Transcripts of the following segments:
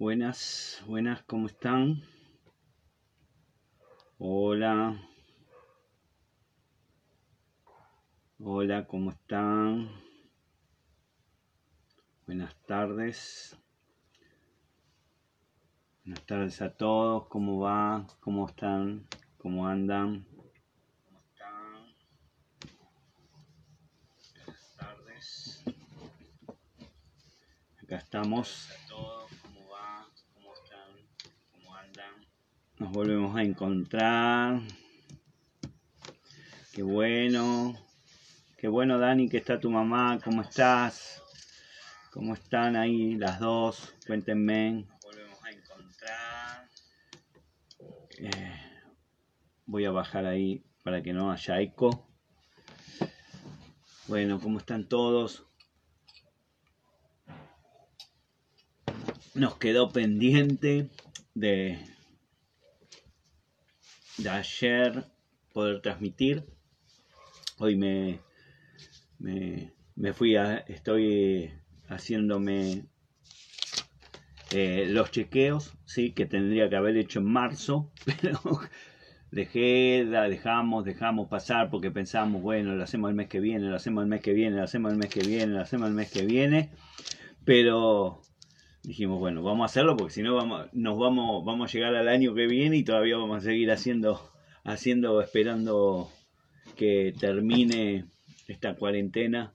Buenas, buenas, ¿cómo están? Hola. Hola, ¿cómo están? Buenas tardes. Buenas tardes a todos. ¿Cómo va? ¿Cómo están? ¿Cómo andan? ¿Cómo están? Buenas tardes. Acá estamos. ¿Cómo va? ¿Cómo están? ¿Cómo andan? Nos volvemos a encontrar. Qué bueno. Qué bueno, Dani, que está tu mamá. ¿Cómo estás? ¿Cómo están ahí las dos? Cuéntenme. Volvemos a encontrar. Eh, voy a bajar ahí para que no haya eco. Bueno, ¿cómo están todos? Nos quedó pendiente de, de ayer poder transmitir. Hoy me, me, me fui a, estoy haciéndome eh, los chequeos, sí, que tendría que haber hecho en marzo, pero dejé, dejamos, dejamos pasar porque pensamos, bueno, lo hacemos el mes que viene, lo hacemos el mes que viene, lo hacemos el mes que viene, lo hacemos el mes que viene, pero dijimos, bueno, vamos a hacerlo porque si no vamos, nos vamos, vamos a llegar al año que viene y todavía vamos a seguir haciendo, haciendo, esperando que termine esta cuarentena,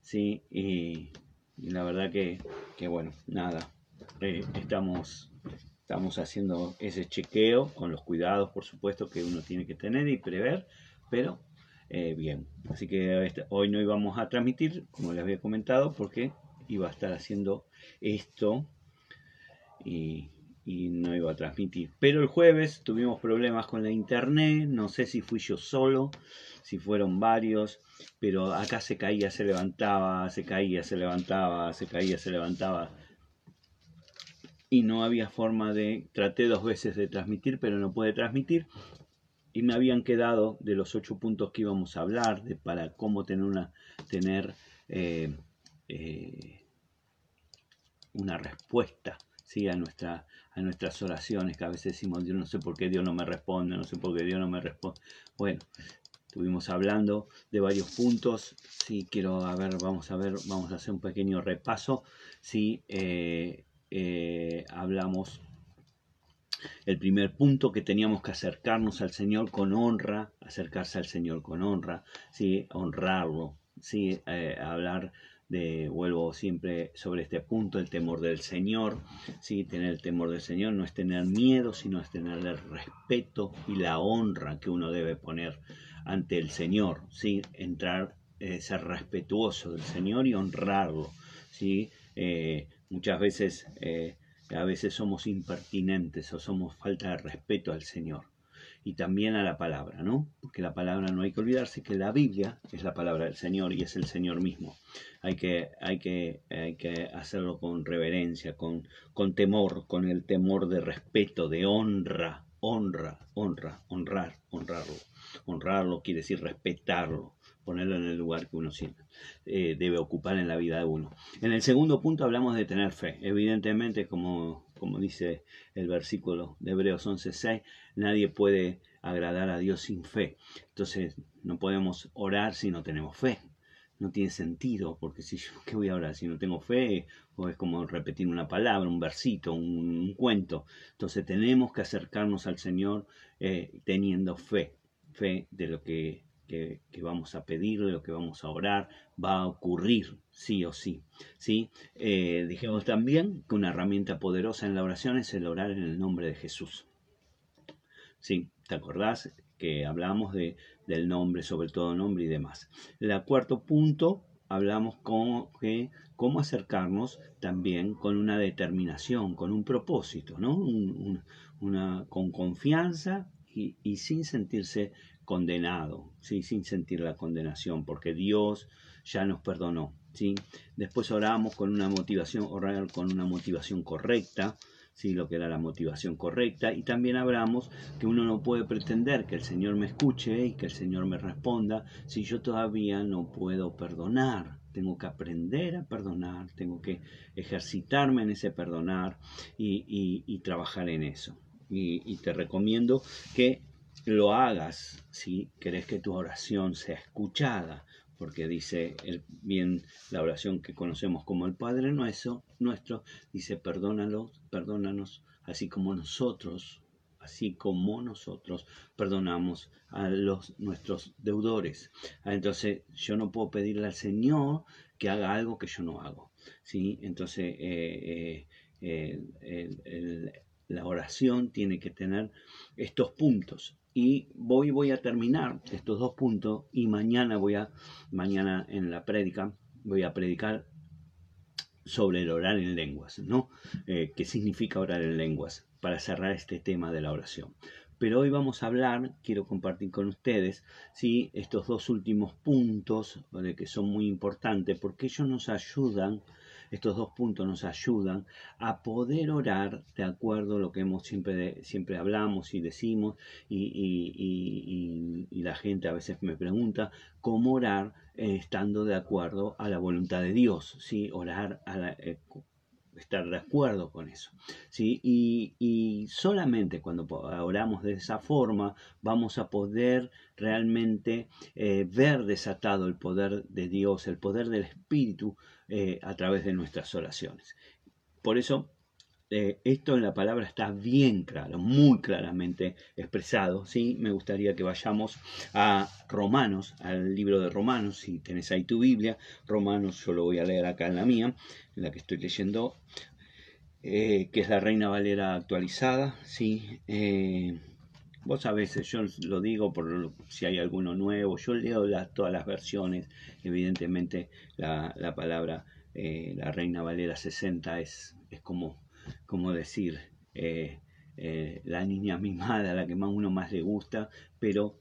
sí, y la verdad que, bueno, nada, eh, estamos, estamos haciendo ese chequeo con los cuidados, por supuesto, que uno tiene que tener y prever, pero eh, bien. Así que este, hoy no íbamos a transmitir, como les había comentado, porque iba a estar haciendo esto y, no iba a transmitir. Pero el jueves tuvimos problemas con la internet, no sé si fui yo solo, si fueron varios, pero acá se caía, se levantaba, se caía, se levantaba, se caía, se levantaba. Y no había forma de, traté dos veces de transmitir, pero no pude transmitir. Y me habían quedado de los ocho puntos que íbamos a hablar, de para cómo tener una, tener, eh, eh, una respuesta ¿sí? a, nuestra, a nuestras oraciones, que a veces decimos, Dios no sé por qué Dios no me responde, no sé por qué Dios no me responde. Bueno, Estuvimos hablando de varios puntos. Sí, quiero a ver, vamos a ver, vamos a hacer un pequeño repaso. Sí, eh, eh, hablamos el primer punto que teníamos que acercarnos al Señor con honra, acercarse al Señor con honra, sí, honrarlo, sí, eh, hablar de, vuelvo siempre sobre este punto, el temor del Señor, sí, tener el temor del Señor no es tener miedo, sino es tener el respeto y la honra que uno debe poner ante el Señor, ¿sí? entrar, eh, ser respetuoso del Señor y honrarlo. ¿sí? Eh, muchas veces, eh, a veces somos impertinentes o somos falta de respeto al Señor y también a la palabra, ¿no? Porque la palabra no hay que olvidarse que la Biblia es la palabra del Señor y es el Señor mismo. Hay que, hay que, hay que hacerlo con reverencia, con, con temor, con el temor de respeto, de honra, honra, honra, honrar, honrarlo. Honrarlo quiere decir respetarlo, ponerlo en el lugar que uno eh, debe ocupar en la vida de uno. En el segundo punto hablamos de tener fe. Evidentemente, como, como dice el versículo de Hebreos 11.6, nadie puede agradar a Dios sin fe. Entonces, no podemos orar si no tenemos fe no tiene sentido, porque si yo, ¿qué voy a orar? Si no tengo fe, o es como repetir una palabra, un versito, un, cuento. Entonces tenemos que acercarnos al Señor eh, teniendo fe, fe de lo que, vamos a pedir, de lo que vamos a orar, va a ocurrir sí o sí. ¿sí? Eh, dijimos también que una herramienta poderosa en la oración es el orar en el nombre de Jesús. ¿Sí? ¿Te acordás? que hablamos de, del nombre, sobre todo nombre y demás. El cuarto punto, hablamos con que, cómo acercarnos también con una determinación, con un propósito, ¿no? una, con confianza y, sin sentirse condenado, ¿sí? sin sentir la condenación, porque Dios ya nos perdonó. ¿sí? Después oramos con una motivación, orar con una motivación correcta, ¿sí? lo que era la motivación correcta. Y también hablamos que uno no puede pretender que el Señor me escuche y que el Señor me responda si yo todavía no puedo perdonar. Tengo que aprender a perdonar, tengo que ejercitarme en ese perdonar y, trabajar en eso. Y, te recomiendo que lo hagas si querés que tu oración sea escuchada, porque dice el, bien la oración que conocemos como el Padre nuestro, nuestro dice perdónalos, perdónanos, así como nosotros, así como nosotros perdonamos a los nuestros deudores. Ah, entonces yo no puedo pedirle al Señor que haga algo que yo no hago. ¿sí? Entonces eh, eh, eh, la oración tiene que tener estos puntos y voy, voy a terminar estos dos puntos y mañana voy a, mañana en la prédica, voy a predicar sobre el orar en lenguas, ¿no? Eh, ¿Qué significa orar en lenguas? Para cerrar este tema de la oración. Pero hoy vamos a hablar, quiero compartir con ustedes, ¿sí? estos dos últimos puntos que son muy importantes porque ellos nos ayudan estos dos puntos nos ayudan a poder orar de acuerdo a lo que hemos siempre, siempre hablamos y decimos y, la gente a veces me pregunta cómo orar eh, estando de acuerdo a la voluntad de Dios, ¿sí? orar a la, eh, estar de acuerdo con eso. ¿sí? Y, solamente cuando oramos de esa forma vamos a poder realmente eh, ver desatado el poder de Dios, el poder del Espíritu eh, a través de nuestras oraciones. Por eso eh, esto en la palabra está bien claro, muy claramente expresado. ¿sí? Me gustaría que vayamos a Romanos, al libro de Romanos, si tenés ahí tu Biblia. Romanos yo lo voy a leer acá en la mía, en la que estoy leyendo, eh, que es la Reina Valera actualizada. ¿sí? Eh, vos a veces, yo lo digo por si hay alguno nuevo, yo leo todas las versiones, evidentemente la, palabra, la Reina Valera 60 es, es como como decir, eh, eh, la niña mimada, la que más uno más le gusta, pero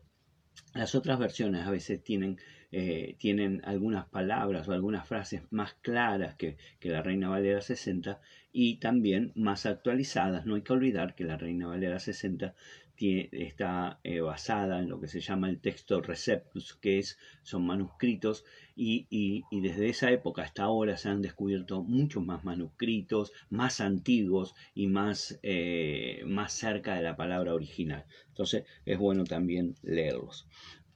las otras versiones a veces tienen, eh, tienen algunas palabras o algunas frases más claras que, que, la Reina Valera 60 y también más actualizadas. No hay que olvidar que la Reina Valera 60 está eh, basada en lo que se llama el texto Receptus, que es, son manuscritos, y, desde esa época hasta ahora se han descubierto muchos más manuscritos, más antiguos y más, eh, más cerca de la palabra original. Entonces es bueno también leerlos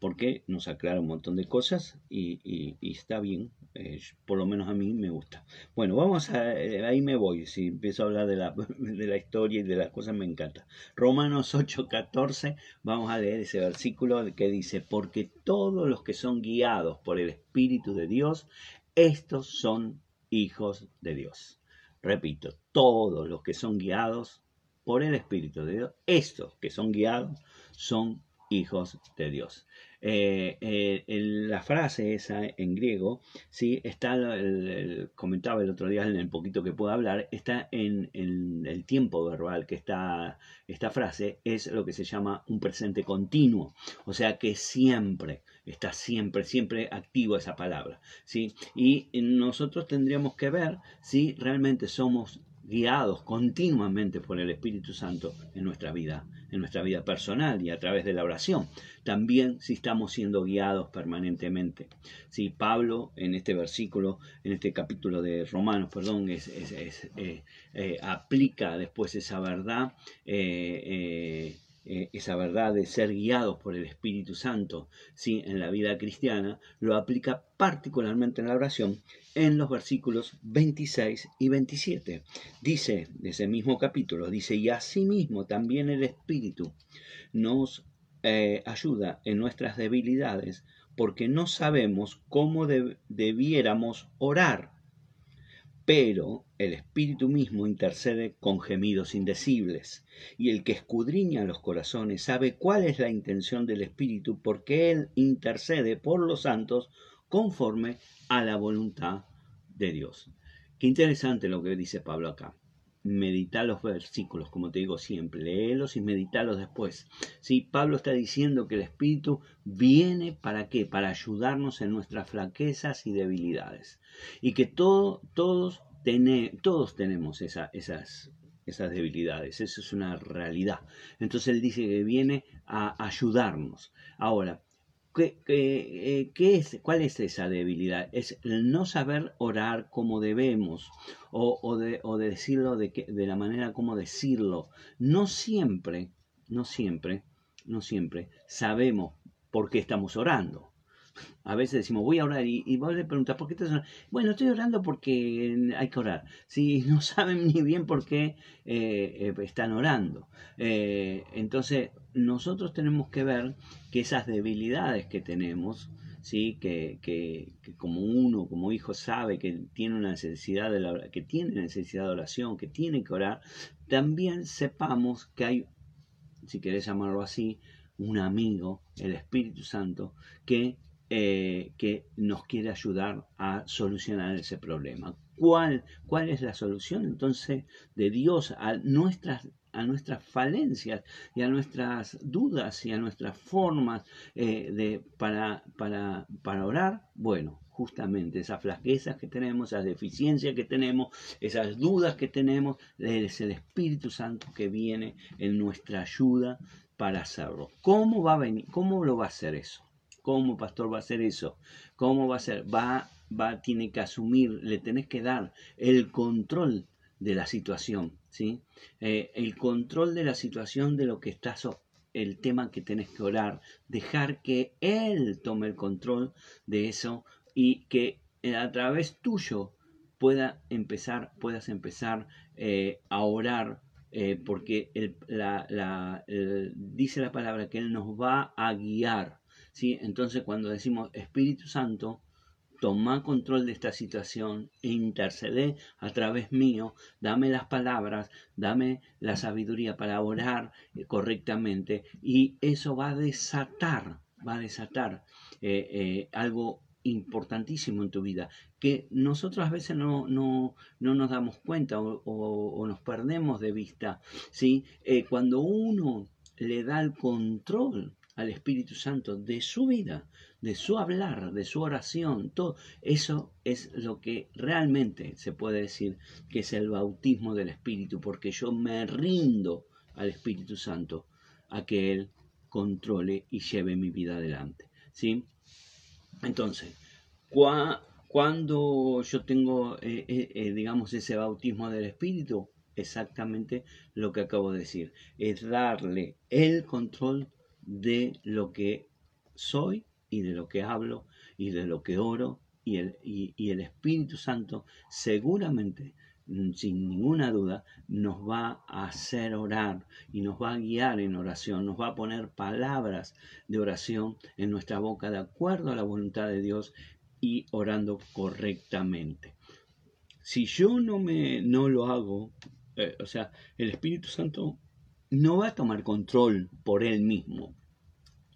porque nos aclara un montón de cosas y, está bien, eh, por lo menos a mí me gusta. Bueno, vamos a, eh, ahí me voy, si empiezo a hablar de la, de la historia y de las cosas me encanta. Romanos 8:14, vamos a leer ese versículo que dice, porque todos los que son guiados por el Espíritu de Dios, estos son hijos de Dios. Repito, todos los que son guiados por el Espíritu de Dios, estos que son guiados son hijos de Dios. Eh, eh, la frase esa en griego, ¿sí? está, comentaba el otro día en el poquito que puedo hablar, está en, el tiempo verbal que está, esta frase es lo que se llama un presente continuo, o sea que siempre, está siempre, siempre activo esa palabra, ¿sí? Y nosotros tendríamos que ver si realmente somos guiados continuamente por el Espíritu Santo en nuestra vida, en nuestra vida personal y a través de la oración. También si estamos siendo guiados permanentemente. Si Pablo en este versículo, en este capítulo de Romanos, perdón, es, eh, eh, aplica después esa verdad. Eh, esa verdad de ser guiados por el Espíritu Santo ¿sí? en la vida cristiana, lo aplica particularmente en la oración en los versículos 26 y 27. Dice, de ese mismo capítulo, dice, y asimismo también el Espíritu nos eh, ayuda en nuestras debilidades, porque no sabemos cómo debiéramos orar, pero el Espíritu mismo intercede con gemidos indecibles, y el que escudriña los corazones sabe cuál es la intención del Espíritu, porque Él intercede por los santos conforme a la voluntad de Dios. Qué interesante lo que dice Pablo acá. Medita los versículos, como te digo siempre, léelos y meditalos después. Sí, Pablo está diciendo que el Espíritu viene para qué? Para ayudarnos en nuestras flaquezas y debilidades. Y que todo, todos, todos tenemos esas esas debilidades, eso es una realidad. Entonces Él dice que viene a ayudarnos. Ahora, ¿qué, qué, qué es, ¿cuál es esa debilidad? Es el no saber orar como debemos o, o, de, o de, decirlo de, que, de la manera como decirlo. No siempre, no siempre, no siempre sabemos por qué estamos orando. A veces decimos, voy a orar y, y vos le preguntas, ¿por qué estás orando? Bueno, estoy orando porque hay que orar. Si no saben ni bien por qué eh, eh, están orando. Eh, entonces, nosotros tenemos que ver que esas debilidades que tenemos, ¿sí? Que, que, como uno, como hijo, sabe que tiene una necesidad de que tiene necesidad de oración, que tiene que orar, también sepamos que hay, si querés llamarlo así, un amigo, el Espíritu Santo, que eh, que nos quiere ayudar a solucionar ese problema. ¿Cuál, ¿Cuál es la solución entonces de Dios a nuestras, a nuestras falencias y a nuestras dudas y a nuestras formas eh, de, para, para, para orar? Bueno, justamente esas flaquezas que tenemos, esas deficiencias que tenemos, esas dudas que tenemos, es el Espíritu Santo que viene en nuestra ayuda para hacerlo. ¿Cómo va a venir? ¿Cómo lo va a hacer eso? ¿Cómo, pastor, va a hacer eso? ¿Cómo va a ser? Va, va, tiene que asumir, le tenés que dar el control de la situación, ¿sí? Eh, el control de la situación de lo que estás, el tema que tenés que orar, dejar que Él tome el control de eso y que eh, a través tuyo pueda empezar, puedas empezar eh, a orar porque el, la, dice la palabra que Él nos va a guiar ¿sí? Entonces cuando decimos Espíritu Santo, toma control de esta situación e intercede a través mío, dame las palabras, dame la sabiduría para orar eh, correctamente y eso va a desatar, va a desatar eh, eh, algo importantísimo en tu vida, que nosotros a veces no, no, no nos damos cuenta o, nos perdemos de vista. ¿sí? Cuando uno le da el control al Espíritu Santo de su vida, de su hablar, de su oración, todo eso es lo que realmente se puede decir que es el bautismo del Espíritu, porque yo me rindo al Espíritu Santo a que Él controle y lleve mi vida adelante. ¿sí? Entonces, cuando yo tengo, eh, eh, eh, digamos, ese bautismo del Espíritu, exactamente lo que acabo de decir, es darle el control de lo que soy y de lo que hablo y de lo que oro y el, y, el Espíritu Santo seguramente mm, sin ninguna duda, nos va a hacer orar y nos va a guiar en oración, nos va a poner palabras de oración en nuestra boca de acuerdo a la voluntad de Dios y orando correctamente. Si yo no me no lo hago, eh, o sea, el Espíritu Santo no va a tomar control por él mismo.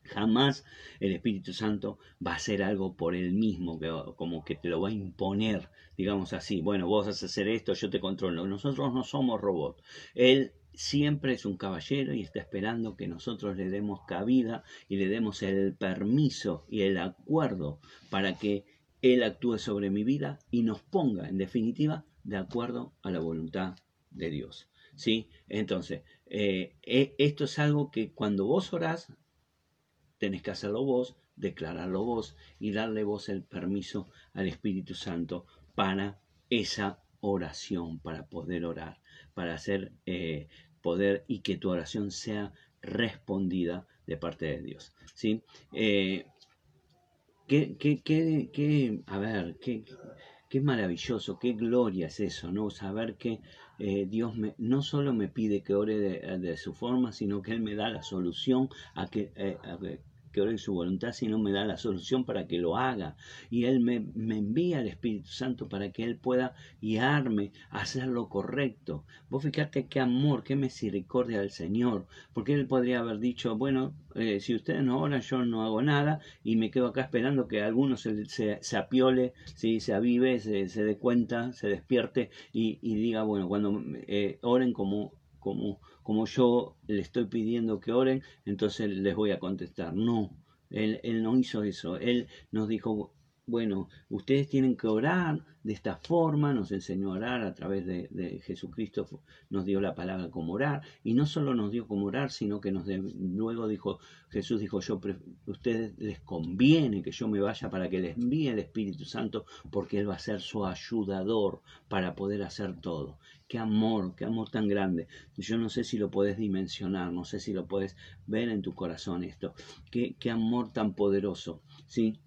Jamás el Espíritu Santo va a hacer algo por él mismo, como que te lo va a imponer, digamos así. Bueno, vos vas a hacer esto, yo te controlo. Nosotros no somos robots. Él siempre es un caballero y está esperando que nosotros le demos cabida y le demos el permiso y el acuerdo para que Él actúe sobre mi vida y nos ponga, en definitiva, de acuerdo a la voluntad de Dios. ¿Sí? Entonces, eh, eh, esto es algo que cuando vos orás, tenés que hacerlo vos, declararlo vos y darle vos el permiso al Espíritu Santo para esa oración, para poder orar, para hacer eh, poder y que tu oración sea respondida de parte de Dios. ¿sí? Eh, ¿qué, qué, qué, qué, a ver, qué, qué maravilloso, qué gloria es eso, ¿no? Saber que eh, Dios me, no solo me pide que ore de, de, su forma, sino que Él me da la solución a que, eh, a que ore su voluntad, sino me da la solución para que lo haga. Y Él me, me, envía al Espíritu Santo para que Él pueda guiarme a hacer lo correcto. Vos fíjate qué amor, qué misericordia del Señor, porque Él podría haber dicho, bueno, eh, si ustedes no oran, yo no hago nada y me quedo acá esperando que alguno se, se, se apiole, se avive, se, se dé cuenta, se despierte y, y diga, bueno, cuando eh, oren como como, como yo le estoy pidiendo que oren, entonces les voy a contestar. No, él, él no hizo eso. Él nos dijo, bueno, ustedes tienen que orar de esta forma, nos enseñó a orar a través de, Jesucristo, nos dio la palabra como orar, y no solo nos dio como orar, sino que nos luego dijo, Jesús dijo, yo, ustedes les conviene que yo me vaya para que les envíe el Espíritu Santo, porque Él va a ser su ayudador para poder hacer todo. Qué amor, qué amor tan grande. Yo no sé si lo puedes dimensionar, no sé si lo puedes ver en tu corazón esto. Qué, qué amor tan poderoso, ¿sí?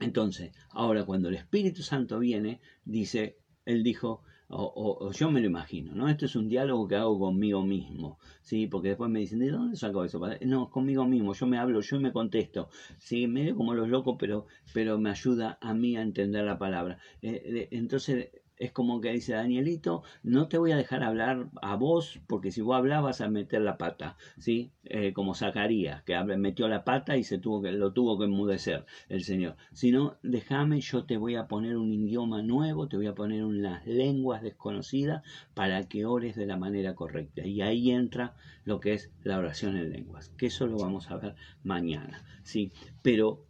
Entonces, ahora cuando el Espíritu Santo viene, dice, él dijo, o, yo me lo imagino, ¿no? Esto es un diálogo que hago conmigo mismo, ¿sí? Porque después me dicen, ¿de dónde saco eso? No, conmigo mismo, yo me hablo, yo me contesto, ¿sí? Medio como los locos, pero, pero me ayuda a mí a entender la palabra. Eh, entonces, es como que dice Danielito, no te voy a dejar hablar a vos, porque si vos hablas vas a meter la pata, ¿sí? Eh, como Zacarías, que metió la pata y se tuvo que, lo tuvo que enmudecer el Señor. Sino, déjame, yo te voy a poner un idioma nuevo, te voy a poner unas lenguas desconocidas para que ores de la manera correcta. Y ahí entra lo que es la oración en lenguas, que eso lo vamos a ver mañana, ¿sí? Pero,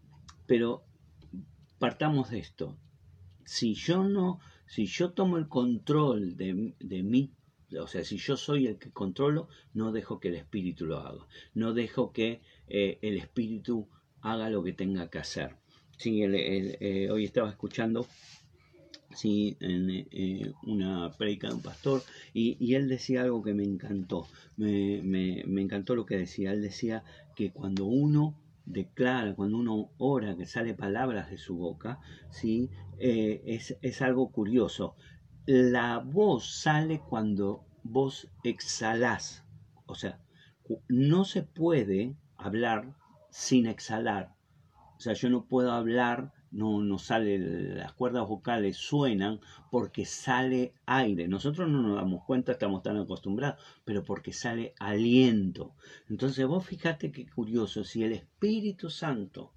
pero partamos de esto. Si yo no si yo tomo el control de, de mí, o sea, si yo soy el que controlo, no dejo que el espíritu lo haga. No dejo que eh, el espíritu haga lo que tenga que hacer. Sí, eh, hoy estaba escuchando sí, eh, una predica de un pastor y, él decía algo que me encantó. Me, me encantó lo que decía. Él decía que cuando uno declara, cuando uno ora, que sale palabras de su boca, ¿sí? Eh, es, es algo curioso. La voz sale cuando vos exhalás. O sea, no se puede hablar sin exhalar. O sea, yo no puedo hablar no, no sale, las cuerdas vocales suenan porque sale aire. Nosotros no nos damos cuenta, estamos tan acostumbrados, pero porque sale aliento. Entonces vos fíjate qué curioso, si el Espíritu Santo,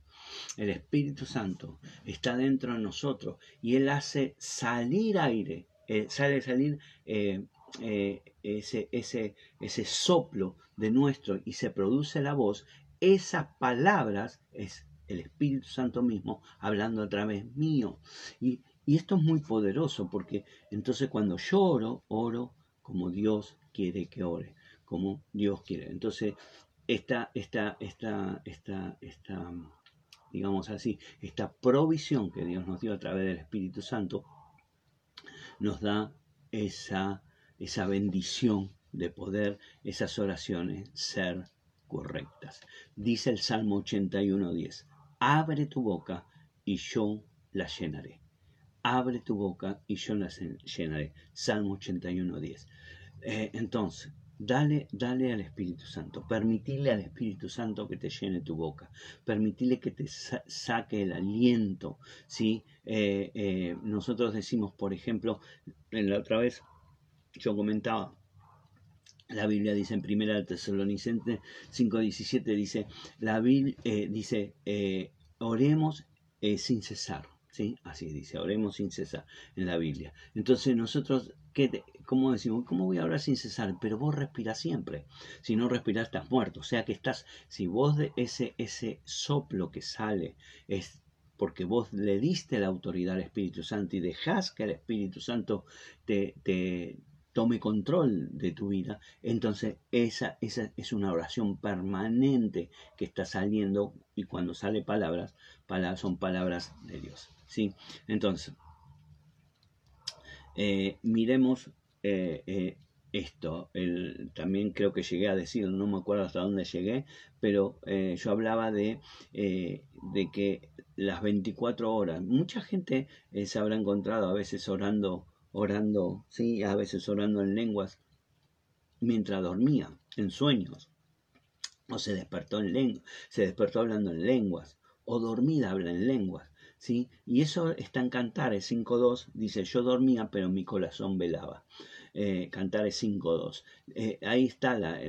el Espíritu Santo está dentro de nosotros y Él hace salir aire, eh, sale salir eh, eh, ese, ese, ese soplo de nuestro y se produce la voz, esas palabras es el Espíritu Santo mismo hablando a través mío. Y, esto es muy poderoso porque entonces cuando yo oro, oro como Dios quiere que ore, como Dios quiere. Entonces, esta, esta, esta, esta, esta, digamos así, esta provisión que Dios nos dio a través del Espíritu Santo, nos da esa, esa bendición de poder esas oraciones ser correctas. Dice el Salmo 81.10, abre tu boca y yo la llenaré. Abre tu boca y yo la llenaré. Salmo 81, 10. Eh, entonces, dale, dale al Espíritu Santo, permitirle al Espíritu Santo que te llene tu boca, permitirle que te saque el aliento. ¿sí? Eh, eh, nosotros decimos, por ejemplo, en la otra vez yo comentaba, la Biblia dice en primera Tesalonicenses 5.17, dice, la Biblia eh, dice, eh, oremos eh, sin cesar. ¿Sí? Así dice, oremos sin cesar en la Biblia. Entonces nosotros, ¿qué ¿cómo decimos? ¿Cómo voy a orar sin cesar? Pero vos respiras siempre. Si no respiras estás muerto. O sea que estás, si vos de ese, ese soplo que sale es porque vos le diste la autoridad al Espíritu Santo y dejás que el Espíritu Santo te, tome control de tu vida, entonces esa, esa es una oración permanente que está saliendo y cuando sale palabras, palabras son palabras de Dios. ¿sí? Entonces, eh, miremos eh, eh, esto. también creo que llegué a decir, no me acuerdo hasta dónde llegué, pero yo hablaba de, de que las 24 horas, mucha gente se habrá encontrado a veces orando orando, sí, a veces orando en lenguas, mientras dormía, en sueños, o se despertó en lenguas, se despertó hablando en lenguas, o dormida habla en lenguas, ¿sí? Y eso está en Cantares 5.2, dice, yo dormía, pero mi corazón velaba. Eh, Cantares 5.2. Eh, ahí está la,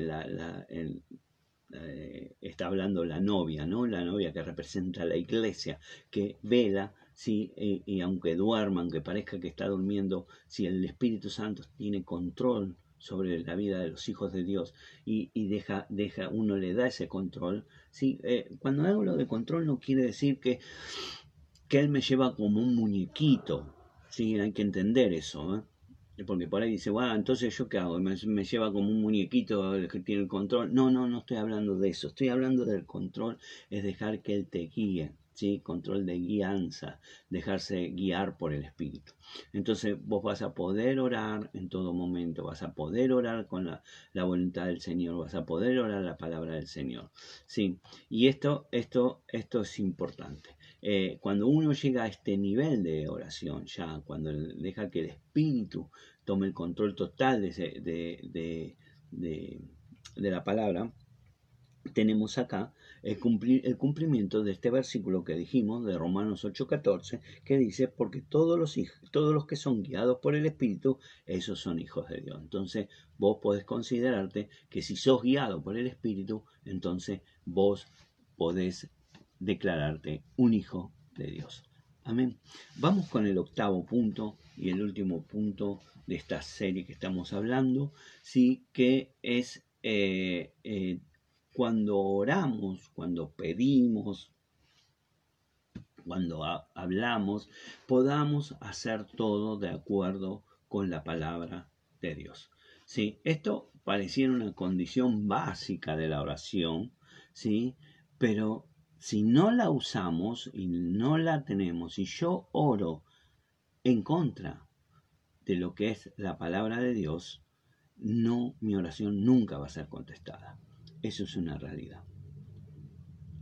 eh, está hablando la novia, ¿no? La novia que representa la iglesia, que vela ¿sí? y aunque duerma, aunque parezca que está durmiendo, si el Espíritu Santo tiene control sobre la vida de los hijos de Dios y, deja, deja, uno le da ese control. ¿sí? Eh, cuando hablo de control no quiere decir que que Él me lleva como un muñequito. Sí, hay que entender eso. ¿eh? Porque por ahí dice, bueno, entonces yo qué hago, me, me, lleva como un muñequito el que tiene el control. No, no, no estoy hablando de eso. Estoy hablando del control, es dejar que Él te guíe. ¿Sí? control de guianza, dejarse guiar por el Espíritu. Entonces vos vas a poder orar en todo momento, vas a poder orar con la, la, voluntad del Señor, vas a poder orar la palabra del Señor. ¿sí? Y esto, esto, esto es importante. Eh, cuando uno llega a este nivel de oración, ya cuando deja que el Espíritu tome el control total de, de, la palabra, tenemos acá el, el, cumplimiento de este versículo que dijimos de Romanos 8:14, que dice, porque todos los, hijos, todos los que son guiados por el Espíritu, esos son hijos de Dios. Entonces vos podés considerarte que si sos guiado por el Espíritu, entonces vos podés declararte un hijo de Dios. Amén. Vamos con el octavo punto y el último punto de esta serie que estamos hablando, sí, que es eh, eh, cuando oramos, cuando pedimos, cuando hablamos, podamos hacer todo de acuerdo con la palabra de Dios. ¿sí? Esto pareciera una condición básica de la oración, ¿sí? pero si no la usamos y no la tenemos, y yo oro en contra de lo que es la palabra de Dios, no, mi oración nunca va a ser contestada. Eso es una realidad.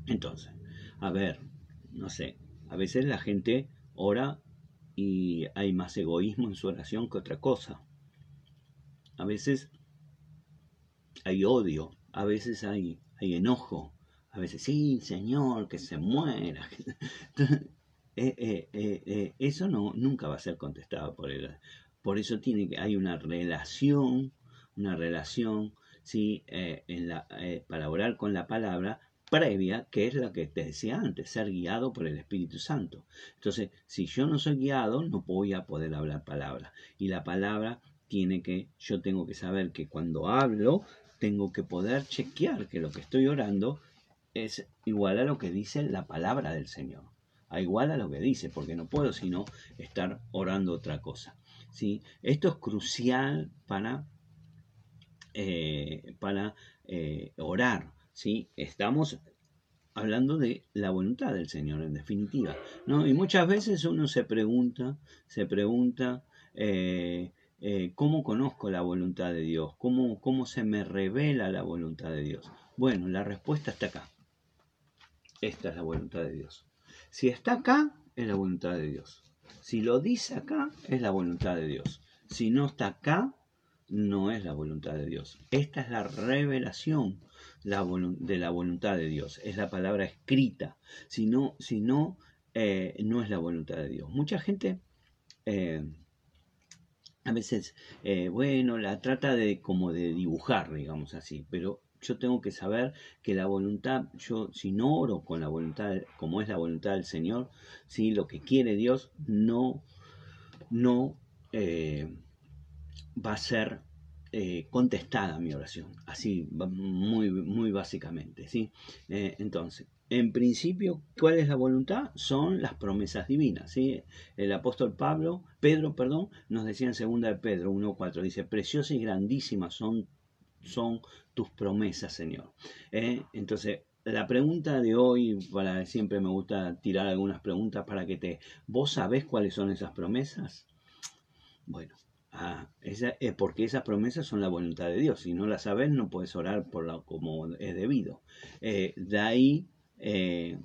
Entonces, a ver, no sé, a veces la gente ora y hay más egoísmo en su oración que otra cosa. A veces hay odio, a veces hay, hay enojo, a veces, sí, Señor, que se muera. Eh, eh, eh, eso no, nunca va a ser contestado por él. Por eso tiene que, hay una relación, una relación, ¿sí? en la, para orar con la palabra previa, que es la que te decía antes, ser guiado por el Espíritu Santo. Entonces, si yo no soy guiado, no voy a poder hablar palabra. Y la palabra tiene que, yo tengo que saber que cuando hablo, tengo que poder chequear que lo que estoy orando es igual a lo que dice la palabra del Señor. A igual a lo que dice, porque no puedo sino estar orando otra cosa. ¿sí? Esto es crucial para, eh, para eh, orar. ¿sí? Estamos hablando de la voluntad del Señor, en definitiva. ¿no? Y muchas veces uno se pregunta, se pregunta, eh, ¿cómo conozco la voluntad de Dios? ¿Cómo, ¿Cómo se me revela la voluntad de Dios? Bueno, la respuesta está acá. Esta es la voluntad de Dios. Si está acá, es la voluntad de Dios. Si lo dice acá, es la voluntad de Dios. Si no está acá, no es la voluntad de Dios. Esta es la revelación de la voluntad de Dios. Es la palabra escrita. Si no, si no, eh, no es la voluntad de Dios. Mucha gente eh, a veces, eh, bueno, la trata de como de dibujar, digamos así, pero yo tengo que saber que la voluntad, yo si no oro con la voluntad, como es la voluntad del Señor, si lo que quiere Dios no, no va a ser eh, contestada mi oración, así muy, muy básicamente, ¿sí? Eh, entonces, en principio, ¿cuál es la voluntad? Son las promesas divinas, ¿sí? El apóstol Pablo, Pedro, perdón, nos decía en segunda de Pedro 1.4, dice, preciosas y grandísimas son son tus promesas, Señor. ¿Eh? Entonces, la pregunta de hoy, para siempre me gusta tirar algunas preguntas para que te... ¿Vos sabés cuáles son esas promesas? Bueno, ah, esa, es porque esas promesas son la voluntad de Dios. Si no las sabes, no puedes orar por la, como es debido. Eh, de ahí eh,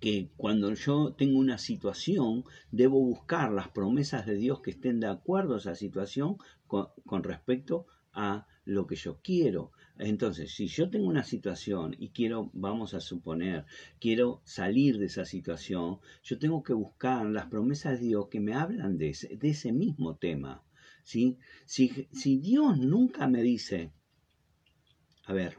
que cuando yo tengo una situación, debo buscar las promesas de Dios que estén de acuerdo a esa situación con, con respecto a lo que yo quiero. Entonces, si yo tengo una situación y quiero, vamos a suponer, quiero salir de esa situación, yo tengo que buscar las promesas de Dios que me hablan de ese, mismo tema. ¿sí? Si, si Dios nunca me dice, a ver,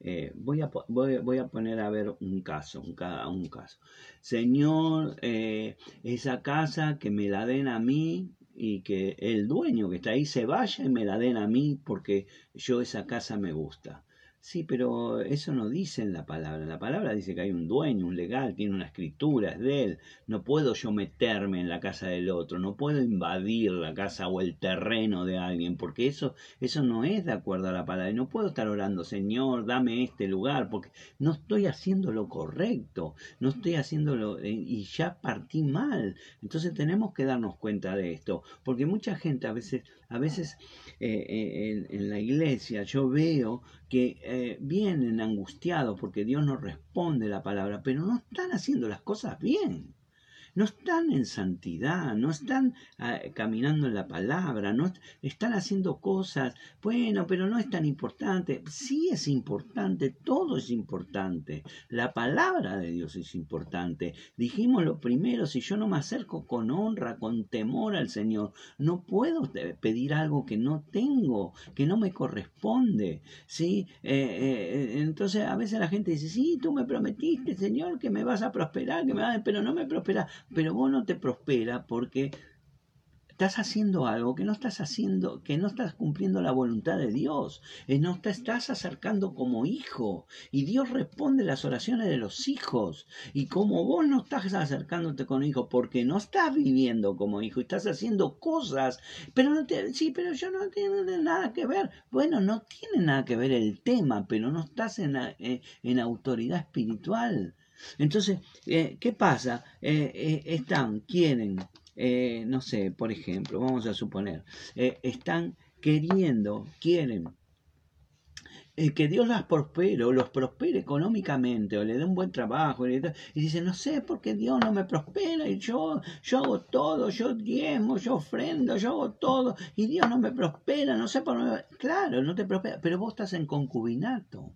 eh, voy, a, voy, a poner a ver un caso, un, un caso. Señor, eh, esa casa que me la den a mí, y que el dueño que está ahí se vaya y me la den a mí porque yo esa casa me gusta. Sí, pero eso no dice en la palabra. La palabra dice que hay un dueño, un legal, tiene una escritura, es de él. No puedo yo meterme en la casa del otro, no puedo invadir la casa o el terreno de alguien, porque eso, eso no es de acuerdo a la palabra. Y no puedo estar orando, Señor, dame este lugar, porque no estoy haciendo lo correcto, no estoy haciendo lo... Eh, y ya partí mal. Entonces tenemos que darnos cuenta de esto, porque mucha gente a veces, a veces eh, eh, en la iglesia yo veo que eh, vienen angustiados porque Dios no responde la palabra, pero no están haciendo las cosas bien no están en santidad, no están ah, caminando en la palabra, no están haciendo cosas, bueno, pero no es tan importante. Sí es importante, todo es importante. La palabra de Dios es importante. Dijimos lo primero, si yo no me acerco con honra, con temor al Señor, no puedo pedir algo que no tengo, que no me corresponde. ¿sí? Eh, eh, entonces a veces la gente dice, sí, tú me prometiste, Señor, que me vas a prosperar, que me vas pero no me prospera pero vos no te prospera porque estás haciendo algo que no estás haciendo, que no estás cumpliendo la voluntad de Dios, eh, no te estás acercando como hijo y Dios responde las oraciones de los hijos y como vos no estás acercándote con hijo porque no estás viviendo como hijo, estás haciendo cosas, pero no te, sí, pero yo no tiene nada que ver, bueno, no tiene nada que ver el tema, pero no estás en, eh, en autoridad espiritual. Entonces, eh, ¿qué pasa? Eh, eh, están, quieren, no sé, por ejemplo, vamos a suponer, están queriendo, quieren que Dios las prospere o los prospere económicamente o le dé un buen trabajo y, dice no sé por qué Dios no me prospera y yo yo hago todo yo diezmo yo ofrendo yo hago todo y Dios no me prospera no sé por qué claro no te prospera pero vos estás en concubinato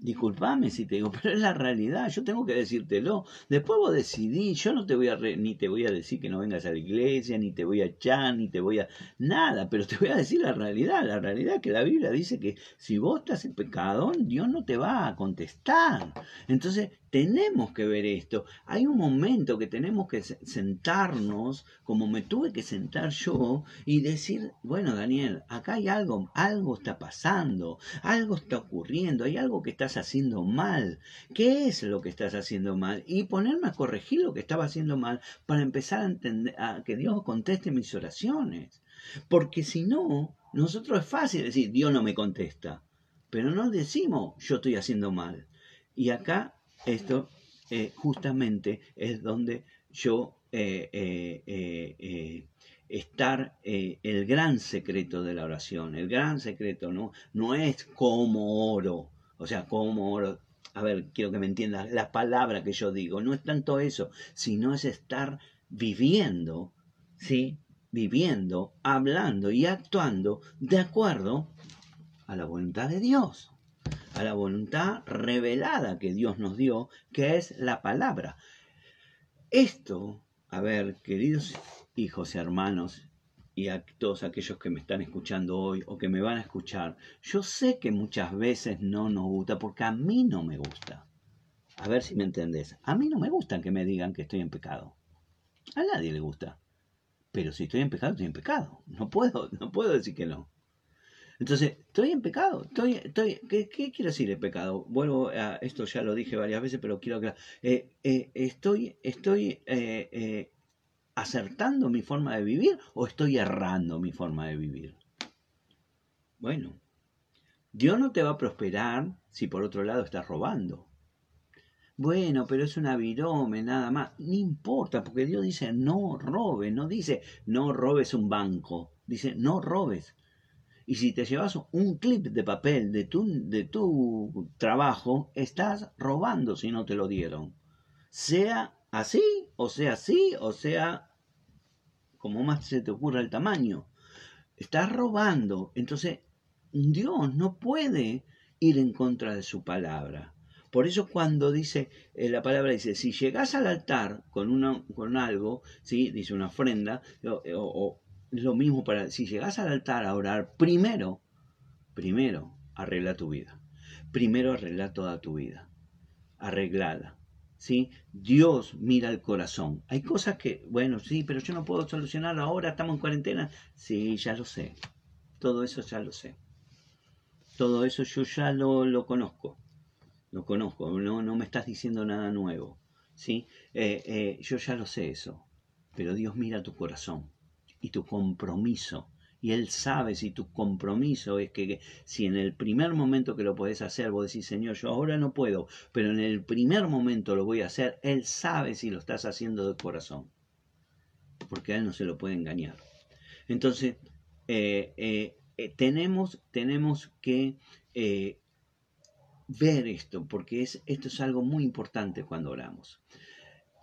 Disculpame si te digo, pero es la realidad, yo tengo que decírtelo. Después vos decidí, yo no te voy a ni te voy a decir que no vengas a la iglesia, ni te voy a echar, ni te voy a nada, pero te voy a decir la realidad, la realidad que la Biblia dice que si vos estás en pecado, Dios no te va a contestar. Entonces, tenemos que ver esto. Hay un momento que tenemos que sentarnos, como me tuve que sentar yo, y decir, bueno, Daniel, acá hay algo, algo está pasando, algo está ocurriendo, hay algo que haciendo mal. ¿Qué es lo que estás haciendo mal? Y ponerme a corregir lo que estaba haciendo mal para empezar a entender, a que Dios conteste mis oraciones. Porque si no, nosotros es fácil decir, Dios no me contesta. Pero no decimos, yo estoy haciendo mal. Y acá esto eh, justamente es donde yo eh, eh, estar el gran secreto de la oración, el gran secreto, ¿no? No es como oro, o sea, oro. A ver, quiero que me entiendas la palabra que yo digo, no es tanto eso, sino es estar viviendo, ¿sí? Viviendo, hablando y actuando de acuerdo a la voluntad de Dios a la voluntad revelada que Dios nos dio, que es la palabra. Esto, a ver, queridos hijos y hermanos, y a todos aquellos que me están escuchando hoy o que me van a escuchar, yo sé que muchas veces no nos gusta porque a mí no me gusta. A ver si me entendés. A mí no me gusta que me digan que estoy en pecado. A nadie le gusta. Pero si estoy en pecado, estoy en pecado. No puedo, no puedo decir que no. Entonces, estoy en pecado. Estoy, estoy, ¿qué, quiero decir el pecado? Vuelvo a esto, ya lo dije varias veces, pero quiero aclarar. Eh, eh, estoy estoy eh, acertando mi forma de vivir o estoy errando mi forma de vivir. Bueno, Dios no te va a prosperar si por otro lado estás robando. Bueno, pero es una virome, nada más. No importa, porque Dios dice no robes, no dice no robes un banco, dice no robes. Y si te llevas un clip de papel de tu, de tu trabajo, estás robando si no te lo dieron. Sea así, o sea así, o sea como más se te ocurra el tamaño. Estás robando. Entonces, Dios no puede ir en contra de su palabra. Por eso cuando dice, eh, la palabra dice, si llegas al altar con, una, con algo, ¿sí? dice una ofrenda, o, lo mismo para, si llegas al altar a orar, primero, primero arregla tu vida. Primero arregla toda tu vida. Arreglada. ¿Sí? Dios mira el corazón. Hay cosas que, bueno, sí, pero yo no puedo solucionar ahora, estamos en cuarentena. Sí, ya lo sé. Todo eso ya lo sé. todo eso yo ya lo, lo conozco, lo conozco, no, no me estás diciendo nada nuevo, ¿sí? Eh, eh, yo ya lo sé eso, pero Dios mira tu corazón y tu compromiso. Y Él sabe si tu compromiso es que, si en el primer momento que lo podés hacer, vos decís, Señor, yo ahora no puedo, pero en el primer momento lo voy a hacer, Él sabe si lo estás haciendo de corazón. Porque Él no se lo puede engañar. Entonces, eh, tenemos, tenemos que ver esto, porque es, esto es algo muy importante cuando oramos.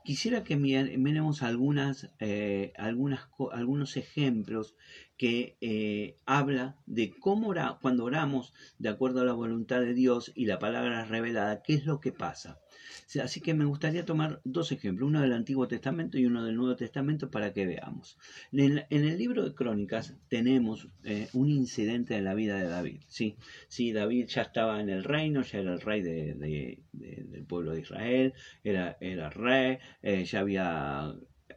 Quisiera que miremos algunas, eh, algunos ejemplos que eh, habla de cómo cuando oramos de acuerdo a la voluntad de Dios y la palabra revelada, qué es lo que pasa. Así que me gustaría tomar dos ejemplos, uno del Antiguo Testamento y uno del Nuevo Testamento para que veamos. En el, libro de Crónicas tenemos eh, un incidente en la vida de David. Sí, sí, David ya estaba en el reino, ya era el rey del pueblo de Israel, era, era rey, eh, ya había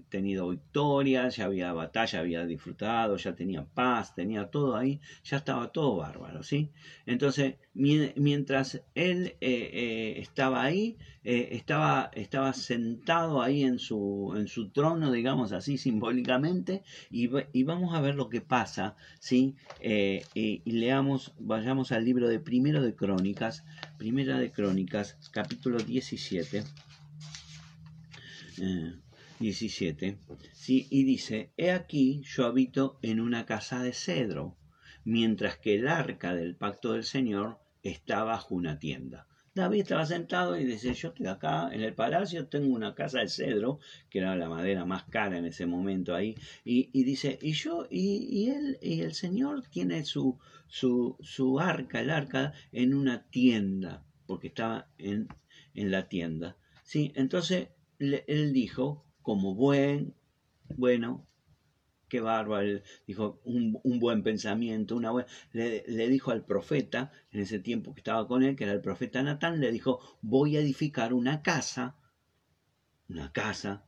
tenido victorias, ya había batalla, había disfrutado, ya tenía paz, tenía todo ahí, ya estaba todo bárbaro, ¿sí? Entonces, mientras él eh, eh, estaba ahí, eh, estaba, estaba sentado ahí en su, en su trono, digamos así, simbólicamente, y, y vamos a ver lo que pasa, ¿sí? Y, leamos, vayamos al libro de Primero de Crónicas, Primera de Crónicas, capítulo 17. 17, ¿sí? y dice, He aquí yo habito en una casa de cedro, mientras que el arca del pacto del Señor está bajo una tienda. David estaba sentado y dice, yo estoy acá en el palacio, tengo una casa de cedro, que era la madera más cara en ese momento ahí, y, dice, y yo, y, él, y el Señor tiene su, su, su arca, el arca, en una tienda, porque estaba en, en la tienda. ¿sí? Entonces él dijo, como buen, bueno, qué bárbaro, dijo un, buen pensamiento, una buena, le, dijo al profeta, en ese tiempo que estaba con él, que era el profeta Natán, le dijo, voy a edificar una casa, una casa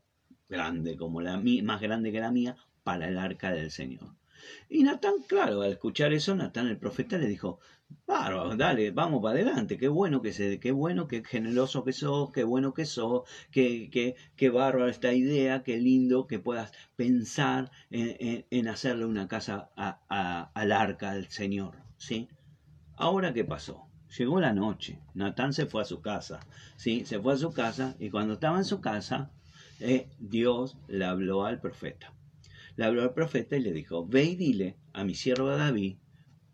grande como la mía, más grande que la mía, para el arca del Señor. Y Natán, claro, al escuchar eso, Natán el profeta le dijo, Bárbaro, dale, vamos para adelante, qué bueno que se, qué bueno, qué generoso que sos, qué bueno que sos, qué, qué, qué bárbaro esta idea, qué lindo que puedas pensar en, hacerle una casa a, al arca del Señor, ¿sí? Ahora, ¿qué pasó? Llegó la noche, Natán se fue a su casa, ¿sí? Se fue a su casa y cuando estaba en su casa, eh, Dios le habló al profeta. Le habló al profeta y le dijo, ve y dile a mi siervo David,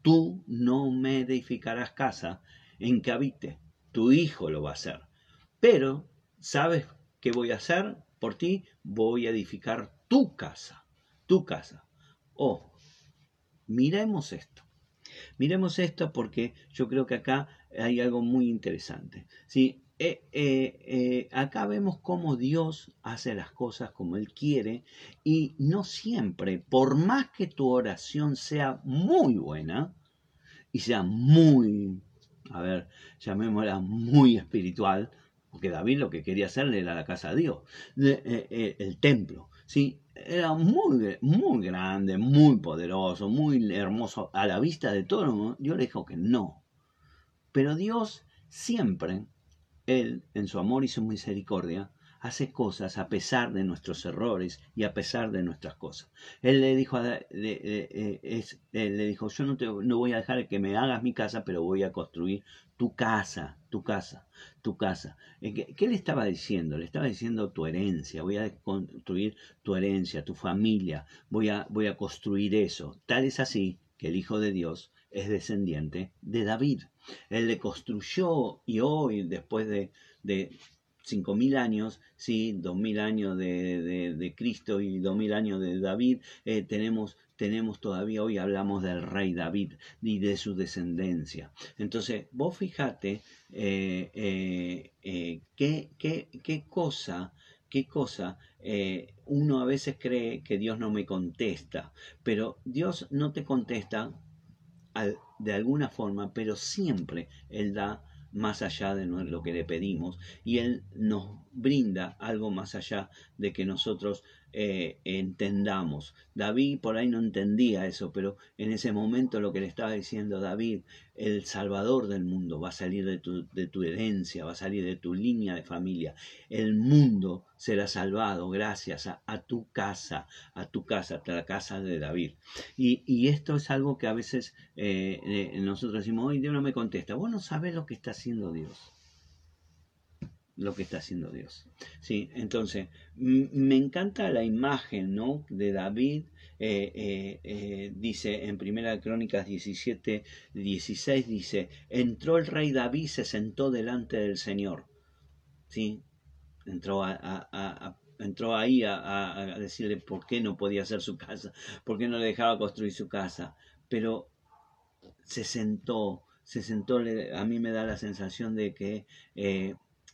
tú no me edificarás casa en que habite, tu hijo lo va a hacer. Pero, ¿sabes qué voy a hacer por ti? Voy a edificar tu casa, tu casa. Oh, miremos esto. Miremos esto porque yo creo que acá hay algo muy interesante. ¿sí? Eh, eh, eh, acá vemos cómo Dios hace las cosas como Él quiere y no siempre, por más que tu oración sea muy buena y sea muy, a ver, llamémosla muy espiritual, porque David lo que quería hacerle era la casa de Dios, el templo, ¿sí? Era muy, muy grande, muy poderoso, muy hermoso a la vista de todo el mundo. Yo le dijo que no. Pero Dios siempre él, en su amor y su misericordia, hace cosas a pesar de nuestros errores y a pesar de nuestras cosas. Él le dijo, eh, le dijo yo no, te, no voy a dejar que me hagas mi casa, pero voy a construir tu casa, tu casa, tu casa. Eh, ¿Qué, ¿Qué, le estaba diciendo? Le estaba diciendo tu herencia, voy a construir tu herencia, tu familia, voy a, voy a construir eso. Tal es así que el Hijo de Dios es descendiente de David. Él le construyó y hoy, después de, de 5.000 años, ¿sí? 2.000 años de, de, Cristo y 2.000 años de David, eh, tenemos, tenemos todavía, hoy hablamos del rey David y de su descendencia. Entonces, vos fijate eh, eh, qué, qué, qué, cosa, qué cosa uno a veces cree que Dios no me contesta, pero Dios no te contesta de alguna forma, pero siempre Él da más allá de lo que le pedimos y Él nos, brinda algo más allá de que nosotros eh, entendamos. David por ahí no entendía eso, pero en ese momento lo que le estaba diciendo David, el Salvador del mundo va a salir de tu, de tu herencia, va a salir de tu línea de familia. El mundo será salvado gracias a, tu casa, a tu casa, a la casa de David. Y, esto es algo que a veces eh, eh, nosotros decimos, hoy Dios no me contesta. Vos no sabés lo que está haciendo Dios lo que está haciendo Dios. Sí, entonces, me encanta la imagen ¿no? de David, eh, eh, eh, dice en Primera Crónicas 17, 16, dice, entró el rey David, se sentó delante del Señor. ¿Sí? Entró, a, entró ahí a, decirle por qué no podía hacer su casa, por qué no le dejaba construir su casa, pero se sentó, se sentó, a mí me da la sensación de que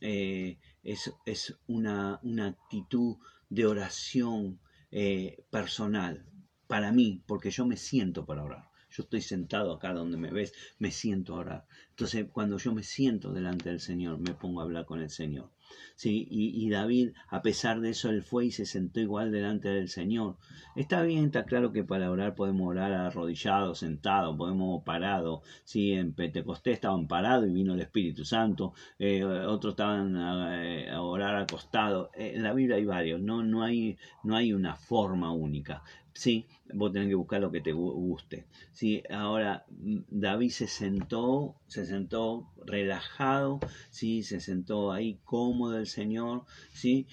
es, es una, una, actitud de oración eh, personal para mí, porque yo me siento para orar. Yo estoy sentado acá donde me ves, me siento a orar. Entonces, cuando yo me siento delante del Señor, me pongo a hablar con el Señor. ¿sí? Y, David, a pesar de eso, él fue y se sentó igual delante del Señor. Está bien, está claro que para orar podemos orar arrodillado, sentado, podemos parado. ¿sí? En Pentecostés estaban parados y vino el Espíritu Santo, eh, otros estaban eh, a, orar acostado. Eh, en la Biblia hay varios, no, no, hay, no hay una forma única. Sí, vos tenés que buscar lo que te guste. Sí, ahora mm, David se sentó, se sentó relajado, sí, se sentó ahí cómodo del Señor, sí.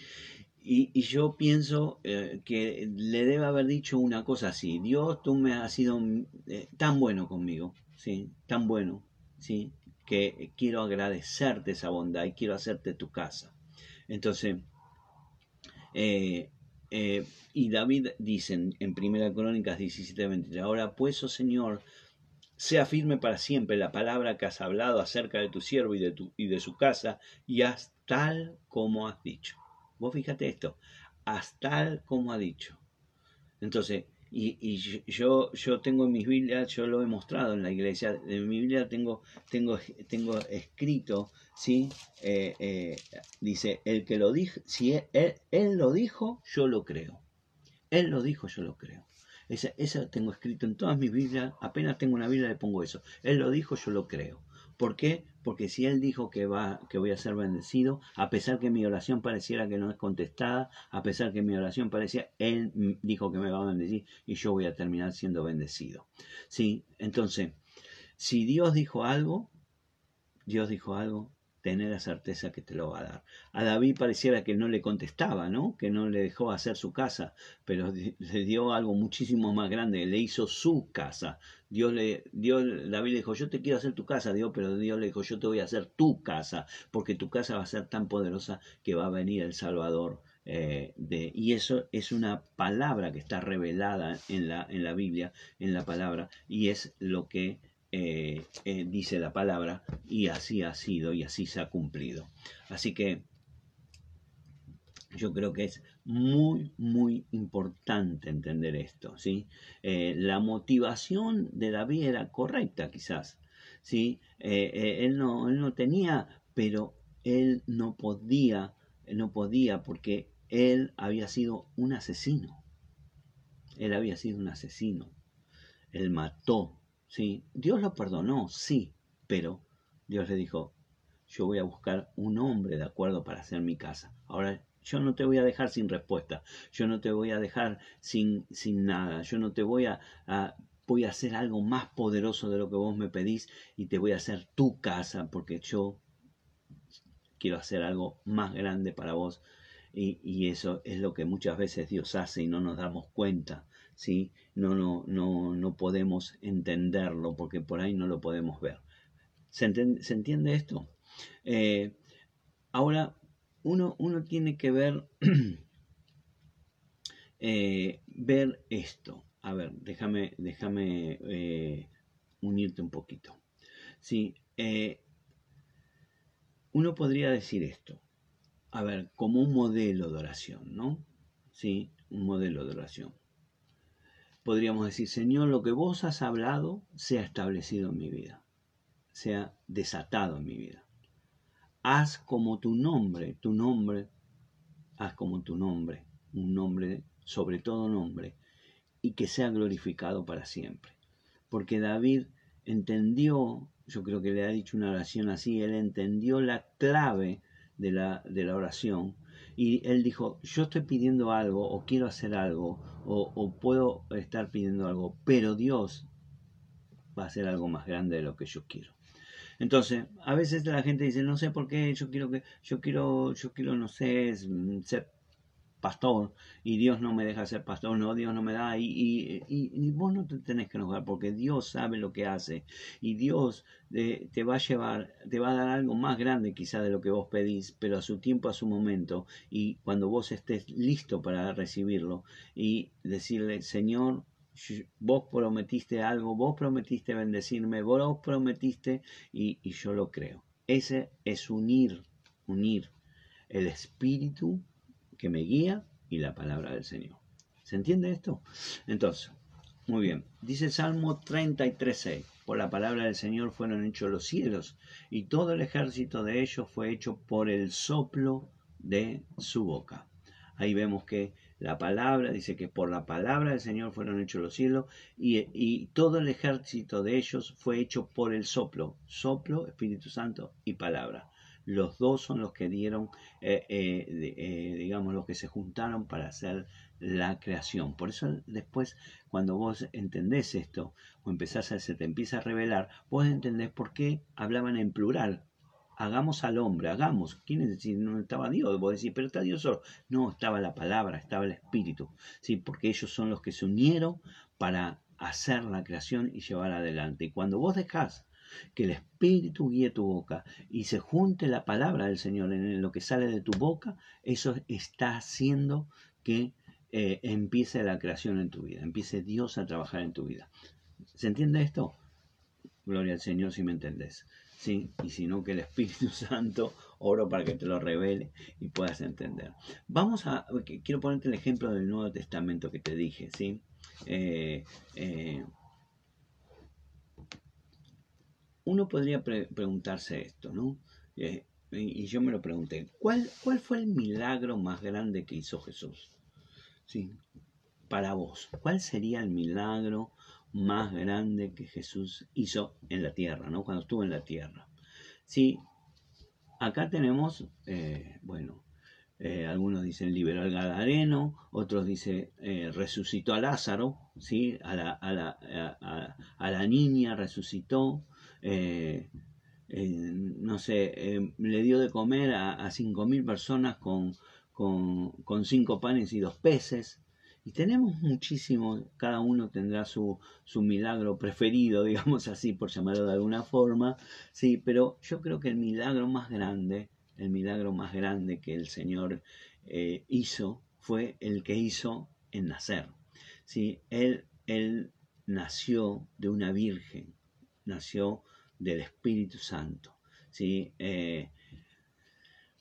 Y, yo pienso eh, que le debe haber dicho una cosa así, Dios, tú me has sido eh, tan bueno conmigo, sí, tan bueno, sí, que quiero agradecerte esa bondad y quiero hacerte tu casa. Entonces, eh, y David dice en, Primera Crónicas 17:23, ahora pues, oh Señor, sea firme para siempre la palabra que has hablado acerca de tu siervo y de, tu, y de su casa, y haz tal como has dicho. Vos fíjate esto, haz tal como ha dicho. Entonces, y, yo, yo tengo en mis Biblias, yo lo he mostrado en la iglesia, en mi Biblia tengo, tengo, tengo escrito, ¿sí? Eh, eh, dice, el que lo dijo, si él, él, lo dijo, yo lo creo. Él lo dijo, yo lo creo. Eso tengo escrito en todas mis Biblias, apenas tengo una Biblia le pongo eso. Él lo dijo, yo lo creo. ¿Por qué? Porque si Él dijo que, va, que voy a ser bendecido, a pesar que mi oración pareciera que no es contestada, a pesar que mi oración parecía, Él dijo que me va a bendecir y yo voy a terminar siendo bendecido. Sí, entonces, si Dios dijo algo, Dios dijo algo, tener la certeza que te lo va a dar. A David pareciera que no le contestaba, ¿no? Que no le dejó hacer su casa, pero le dio algo muchísimo más grande, le hizo su casa. Dios le, David le dijo, yo te quiero hacer tu casa, Dios, pero Dios le dijo, yo te voy a hacer tu casa, porque tu casa va a ser tan poderosa que va a venir el Salvador. Eh, de, y eso es una palabra que está revelada en la, en la Biblia, en la palabra, y es lo que eh, eh, dice la palabra, y así ha sido y así se ha cumplido. Así que yo creo que es muy, muy importante entender esto. ¿sí? Eh, la motivación de David era correcta, quizás. ¿sí? él, no, él no tenía, pero él no podía, no podía porque él había sido un asesino. Él había sido un asesino. Él mató Sí, Dios lo perdonó, sí, pero Dios le dijo, yo voy a buscar un hombre de acuerdo para hacer mi casa. Ahora, yo no te voy a dejar sin respuesta, yo no te voy a dejar sin, sin nada, yo no te voy a, voy a hacer algo más poderoso de lo que vos me pedís y te voy a hacer tu casa porque yo quiero hacer algo más grande para vos y, y eso es lo que muchas veces Dios hace y no nos damos cuenta. ¿Sí? No, no, no, no podemos entenderlo porque por ahí no lo podemos ver. ¿Se, entiende, esto? Eh, ahora, uno, uno, tiene que ver, eh, ver esto. A ver, déjame, déjame eh, unirte un poquito. Sí, uno podría decir esto. A ver, como un modelo de oración, ¿no? Sí, un modelo de oración podríamos decir, Señor, lo que vos has hablado sea establecido en mi vida, sea desatado en mi vida. Haz como tu nombre, tu nombre haz como tu nombre, un nombre sobre todo nombre, y que sea glorificado para siempre. Porque David entendió, yo creo que le ha dicho una oración así, él entendió la clave de la, de la oración y él dijo, yo estoy pidiendo algo o quiero hacer algo o, o, puedo estar pidiendo algo, pero Dios va a hacer algo más grande de lo que yo quiero. Entonces, a veces la gente dice, no sé por qué, yo quiero que, yo quiero, yo quiero, no sé, ser pastor y Dios no me deja ser pastor, no, Dios no me da y, y, y, vos no te tenés que enojar porque Dios sabe lo que hace y Dios te, te va a llevar, te va a dar algo más grande quizá de lo que vos pedís, pero a su tiempo, a su momento y cuando vos estés listo para recibirlo y decirle, Señor, vos prometiste algo, vos prometiste bendecirme, vos prometiste y, y yo lo creo. Ese es unir, unir el espíritu que me guía y la palabra del Señor. ¿Se entiende esto? Entonces, muy bien. Dice el Salmo 33.6. Por la palabra del Señor fueron hechos los cielos y todo el ejército de ellos fue hecho por el soplo de su boca. Ahí vemos que la palabra, dice que por la palabra del Señor fueron hechos los cielos y, y, todo el ejército de ellos fue hecho por el soplo, soplo, Espíritu Santo y palabra los dos son los que dieron, eh, eh, eh, digamos, los que se juntaron para hacer la creación. Por eso después, cuando vos entendés esto, o empezás a, se te empieza a revelar, vos entendés por qué hablaban en plural. Hagamos al hombre, hagamos. ¿Quién es decir? No estaba Dios, vos decís, pero está Dios solo. No, estaba la palabra, estaba el espíritu. Sí, porque ellos son los que se unieron para hacer la creación y llevar adelante. Y cuando vos dejás que el Espíritu guíe tu boca y se junte la palabra del Señor en lo que sale de tu boca, eso está haciendo que eh, empiece la creación en tu vida, empiece Dios a trabajar en tu vida. ¿Se entiende esto? Gloria al Señor si me entendés. ¿sí? Y si no, que el Espíritu Santo oro para que te lo revele y puedas entender. Vamos a, quiero ponerte el ejemplo del Nuevo Testamento que te dije, ¿sí? Eh, eh, uno podría preguntarse esto, ¿no? Eh, y yo me lo pregunté, ¿cuál, ¿cuál fue el milagro más grande que hizo Jesús? Sí, para vos, ¿cuál sería el milagro más grande que Jesús hizo en la tierra, ¿no? Cuando estuvo en la tierra. Sí, acá tenemos, eh, bueno, eh, algunos dicen liberó al Gadareno, otros dicen resucitó a Lázaro, ¿sí? a, la, a, la, a la niña resucitó, eh, eh, no sé, eh, le dio de comer a, a 5.000 personas con, con, con, cinco panes y dos peces. Y tenemos muchísimo, cada uno tendrá su, su milagro preferido, digamos así, por llamarlo de alguna forma, sí, pero yo creo que el milagro más grande, el milagro más grande que el Señor hizo fue el que hizo en nacer. ¿sí? Él, él nació de una virgen, nació del Espíritu Santo. ¿sí? Eh,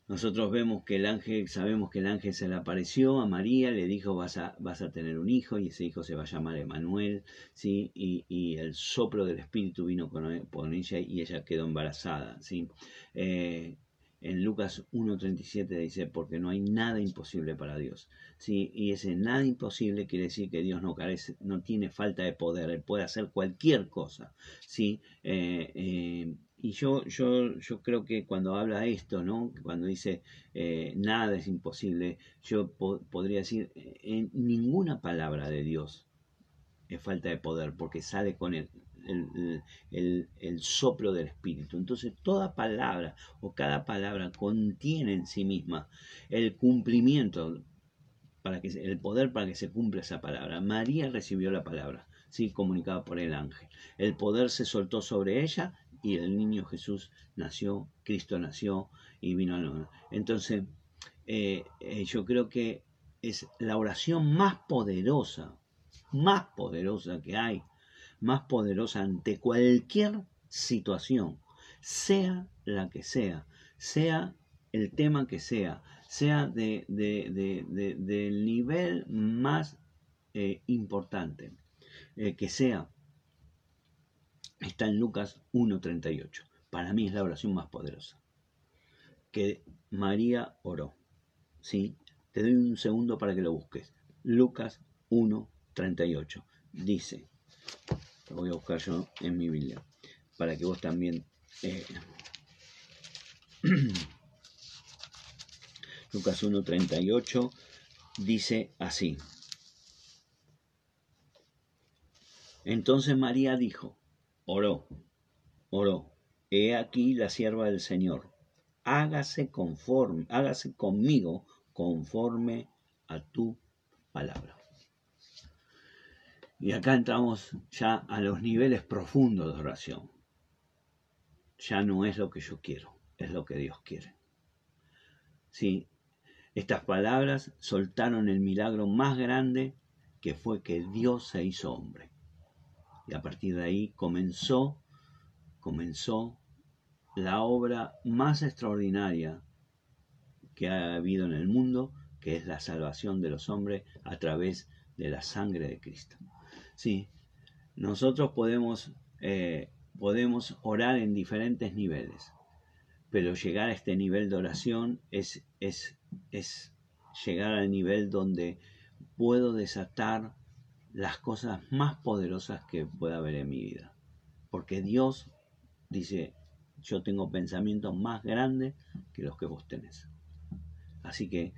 nosotros vemos que el ángel, sabemos que el ángel se le apareció a María, le dijo vas a, vas a tener un hijo y ese hijo se va a llamar Emanuel, ¿sí? y, el soplo del Espíritu vino con, ella y ella quedó embarazada. ¿sí? Eh, en Lucas 1.37 dice, porque no hay nada imposible para Dios. ¿sí? Y ese nada imposible quiere decir que Dios no carece, no tiene falta de poder, Él puede hacer cualquier cosa. ¿sí? Eh, eh, y yo, yo, yo creo que cuando habla esto, ¿no? cuando dice eh, nada es imposible, yo podría decir, en ninguna palabra de Dios es falta de poder, porque sale con él el, soplo del Espíritu. Entonces toda palabra o cada palabra contiene en sí misma el cumplimiento, para que, el poder para que se cumpla esa palabra. María recibió la palabra, ¿sí? comunicada por el ángel. El poder se soltó sobre ella y el niño Jesús nació, Cristo nació y vino a la Entonces, eh, eh, yo creo que es la oración más poderosa, más poderosa que hay más poderosa ante cualquier situación, sea la que sea, sea el tema que sea, sea de, del nivel más eh, importante eh, que sea, está en Lucas 1.38. Para mí es la oración más poderosa. Que María oró. ¿sí? te doy un segundo para que lo busques. Lucas 1, 38. Dice, lo voy a buscar yo en mi Biblia, para que vos también... Eh, Lucas 1, 38 dice así. Entonces María dijo, oró, oró, he aquí la sierva del Señor, hágase conforme, hágase conmigo conforme a tu palabra. Y acá entramos ya a los niveles profundos de oración. Ya no es lo que yo quiero, es lo que Dios quiere. Sí, estas palabras soltaron el milagro más grande que fue que Dios se hizo hombre. Y a partir de ahí comenzó, comenzó la obra más extraordinaria que ha habido en el mundo, que es la salvación de los hombres a través de la sangre de Cristo. Sí, nosotros podemos, eh, podemos orar en diferentes niveles, pero llegar a este nivel de oración es, es, es llegar al nivel donde puedo desatar las cosas más poderosas que pueda haber en mi vida. Porque Dios dice, yo tengo pensamientos más grandes que los que vos tenés. Así que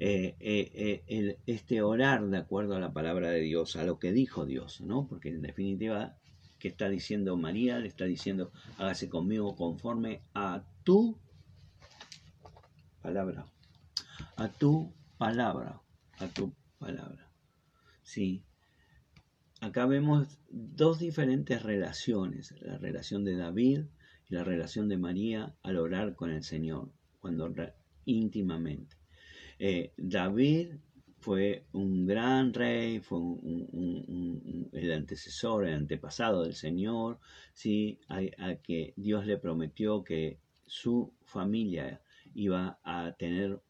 eh, eh, eh, este orar de acuerdo a la palabra de Dios, a lo que dijo Dios, ¿no? Porque en definitiva, ¿qué está diciendo María? Le está diciendo, hágase conmigo conforme a tu palabra, a tu palabra, a tu palabra. Sí. Acá vemos dos diferentes relaciones, la relación de David y la relación de María al orar con el Señor, cuando íntimamente. Eh, David fue un gran rey, fue el antecesor, el antepasado del Señor, ¿sí? a, que Dios le prometió que su familia iba a tener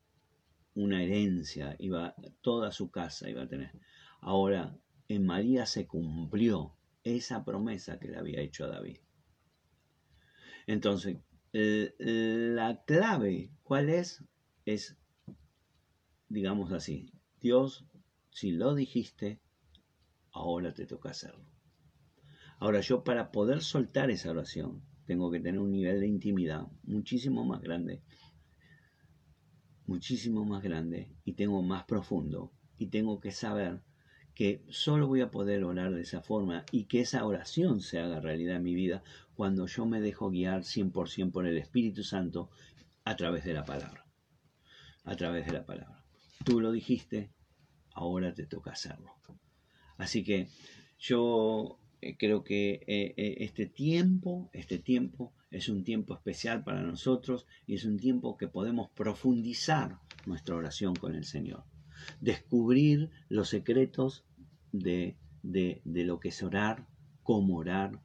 una herencia, iba toda su casa iba a tener. Ahora, en María se cumplió esa promesa que le había hecho a David. Entonces, la clave, ¿cuál es? Es digamos así, Dios, si lo dijiste, ahora te toca hacerlo. Ahora yo para poder soltar esa oración, tengo que tener un nivel de intimidad muchísimo más grande, muchísimo más grande y tengo más profundo y tengo que saber que solo voy a poder orar de esa forma y que esa oración se haga realidad en mi vida cuando yo me dejo guiar 100% por el Espíritu Santo a través de la palabra. A través de la palabra tú lo dijiste, ahora te toca hacerlo. Así que yo eh, creo que eh, eh, este tiempo, este tiempo es un tiempo especial para nosotros y es un tiempo que podemos profundizar nuestra oración con el Señor. Descubrir los secretos de, de, lo que es orar, cómo orar,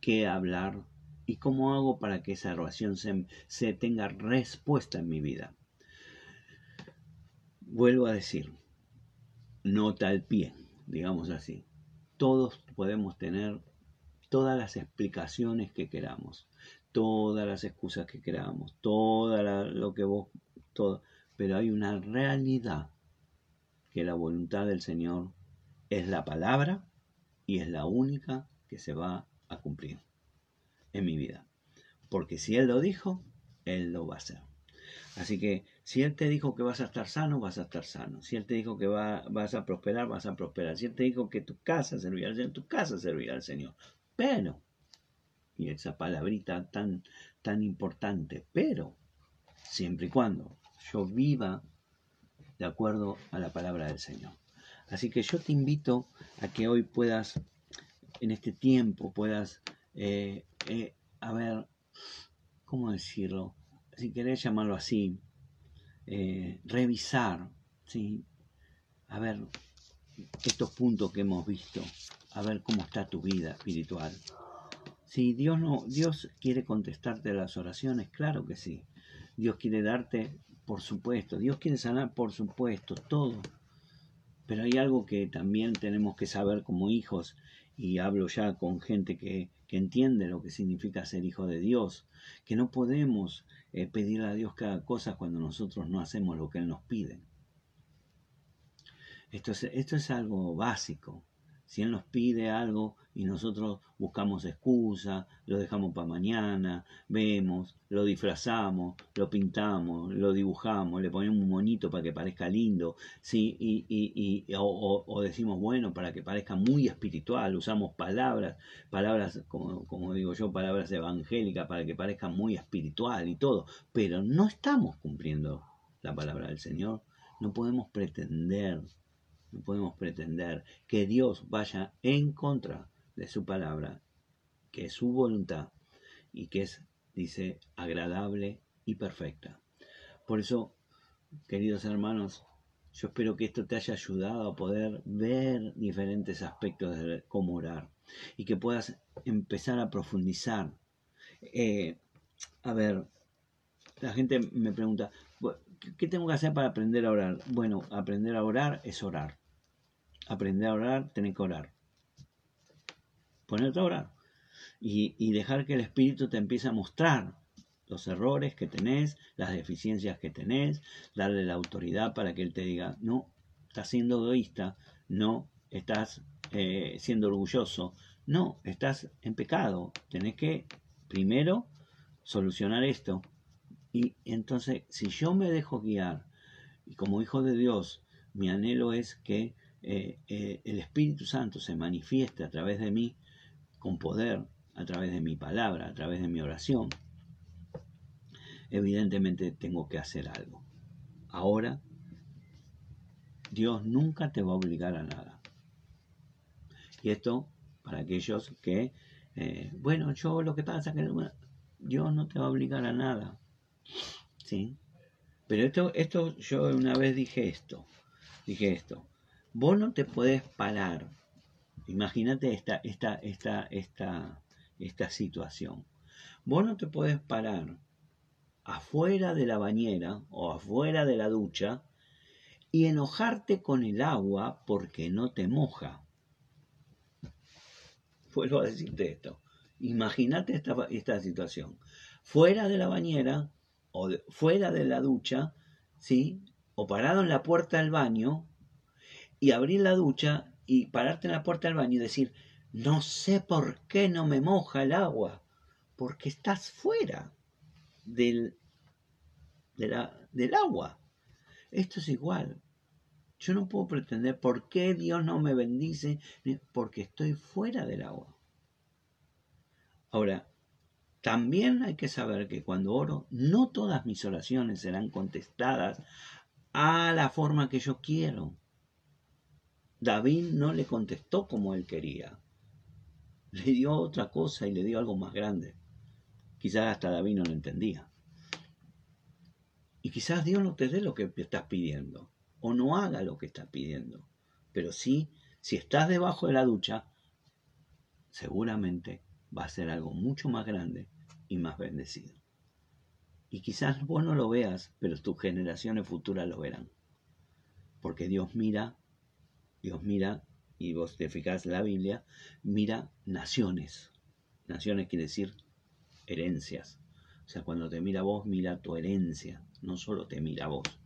qué hablar y cómo hago para que esa oración se, se tenga respuesta en mi vida vuelvo a decir, nota al pie, digamos así. Todos podemos tener todas las explicaciones que queramos, todas las excusas que queramos, todo lo que vos, todo, pero hay una realidad que la voluntad del Señor es la palabra y es la única que se va a cumplir en mi vida. Porque si Él lo dijo, Él lo va a hacer. Así que si Él te dijo que vas a estar sano, vas a estar sano. Si Él te dijo que vas a prosperar, vas a prosperar. Si Él te dijo que tu casa servirá al Señor, tu casa servirá al Señor. Pero, y esa palabrita tan, tan importante, pero, siempre y cuando yo viva de acuerdo a la palabra del Señor. Así que yo te invito a que hoy puedas, en este tiempo, puedas, eh, eh, a ver, ¿cómo decirlo? si querés llamarlo así, eh, revisar, ¿sí? a ver estos puntos que hemos visto, a ver cómo está tu vida espiritual. Si Dios no, Dios quiere contestarte las oraciones, claro que sí. Dios quiere darte, por supuesto. Dios quiere sanar, por supuesto, todo. Pero hay algo que también tenemos que saber como hijos, y hablo ya con gente que, que entiende lo que significa ser hijo de Dios, que no podemos eh, pedir a Dios cada cosa cuando nosotros no hacemos lo que Él nos pide. Esto es algo básico. Si Él nos pide algo y nosotros buscamos excusa, lo dejamos para mañana, vemos, lo disfrazamos, lo pintamos, lo dibujamos, le ponemos un monito para que parezca lindo, ¿sí? y, y, y o, o, decimos, bueno, para que parezca muy espiritual, usamos palabras, palabras, como, como digo yo, palabras evangélicas para que parezca muy espiritual y todo, pero no estamos cumpliendo la palabra del Señor, no podemos pretender no podemos pretender que Dios vaya en contra de su palabra, que es su voluntad y que es, dice, agradable y perfecta. Por eso, queridos hermanos, yo espero que esto te haya ayudado a poder ver diferentes aspectos de cómo orar y que puedas empezar a profundizar. Eh, a ver, la gente me pregunta, ¿qué tengo que hacer para aprender a orar? Bueno, aprender a orar es orar. Aprender a orar, tener que orar. Ponerte a orar. Y, y dejar que el Espíritu te empiece a mostrar los errores que tenés, las deficiencias que tenés, darle la autoridad para que Él te diga, no, estás siendo egoísta, no, estás eh, siendo orgulloso, no, estás en pecado, tenés que primero solucionar esto, y entonces, si yo me dejo guiar, y como hijo de Dios, mi anhelo es que eh, eh, el Espíritu Santo se manifieste a través de mí con poder, a través de mi palabra, a través de mi oración, evidentemente tengo que hacer algo. Ahora, Dios nunca te va a obligar a nada. Y esto para aquellos que, eh, bueno, yo lo que pasa que Dios no te va a obligar a nada. ¿sí? Pero esto, esto, yo una vez dije esto, dije esto, vos no te puedes parar, imagínate esta, esta, esta, esta, esta situación, vos no te puedes parar afuera de la bañera o afuera de la ducha y enojarte con el agua porque no te moja. Vuelvo a decirte esto. Imagínate esta, esta situación. Fuera de la bañera o fuera de la ducha, ¿sí? O parado en la puerta del baño y abrir la ducha y pararte en la puerta del baño y decir, no sé por qué no me moja el agua, porque estás fuera del, del agua. Esto es igual. Yo no puedo pretender por qué Dios no me bendice, porque estoy fuera del agua. Ahora, también hay que saber que cuando oro, no todas mis oraciones serán contestadas a la forma que yo quiero. David no le contestó como él quería. Le dio otra cosa y le dio algo más grande. Quizás hasta David no lo entendía. Y quizás Dios no te dé lo que estás pidiendo. O no haga lo que estás pidiendo. Pero sí, si estás debajo de la ducha, seguramente va a ser algo mucho más grande y más bendecido. Y quizás vos no lo veas, pero tus generaciones futuras lo verán. Porque Dios mira, Dios mira, y vos te fijas en la Biblia, mira naciones. Naciones quiere decir herencias. O sea, cuando te mira vos, mira tu herencia, no solo te mira vos.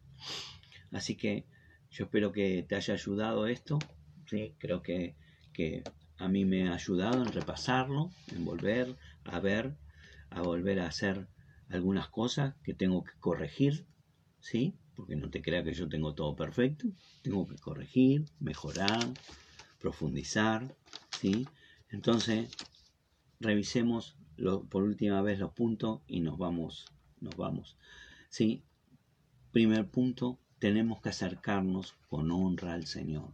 Así que yo espero que te haya ayudado esto. ¿sí? Creo que, que a mí me ha ayudado en repasarlo, en volver a ver a volver a hacer algunas cosas que tengo que corregir, ¿sí? Porque no te creas que yo tengo todo perfecto, tengo que corregir, mejorar, profundizar, ¿sí? Entonces, revisemos por última vez los puntos y nos vamos, nos vamos. ¿Sí? Primer punto, tenemos que acercarnos con honra al Señor.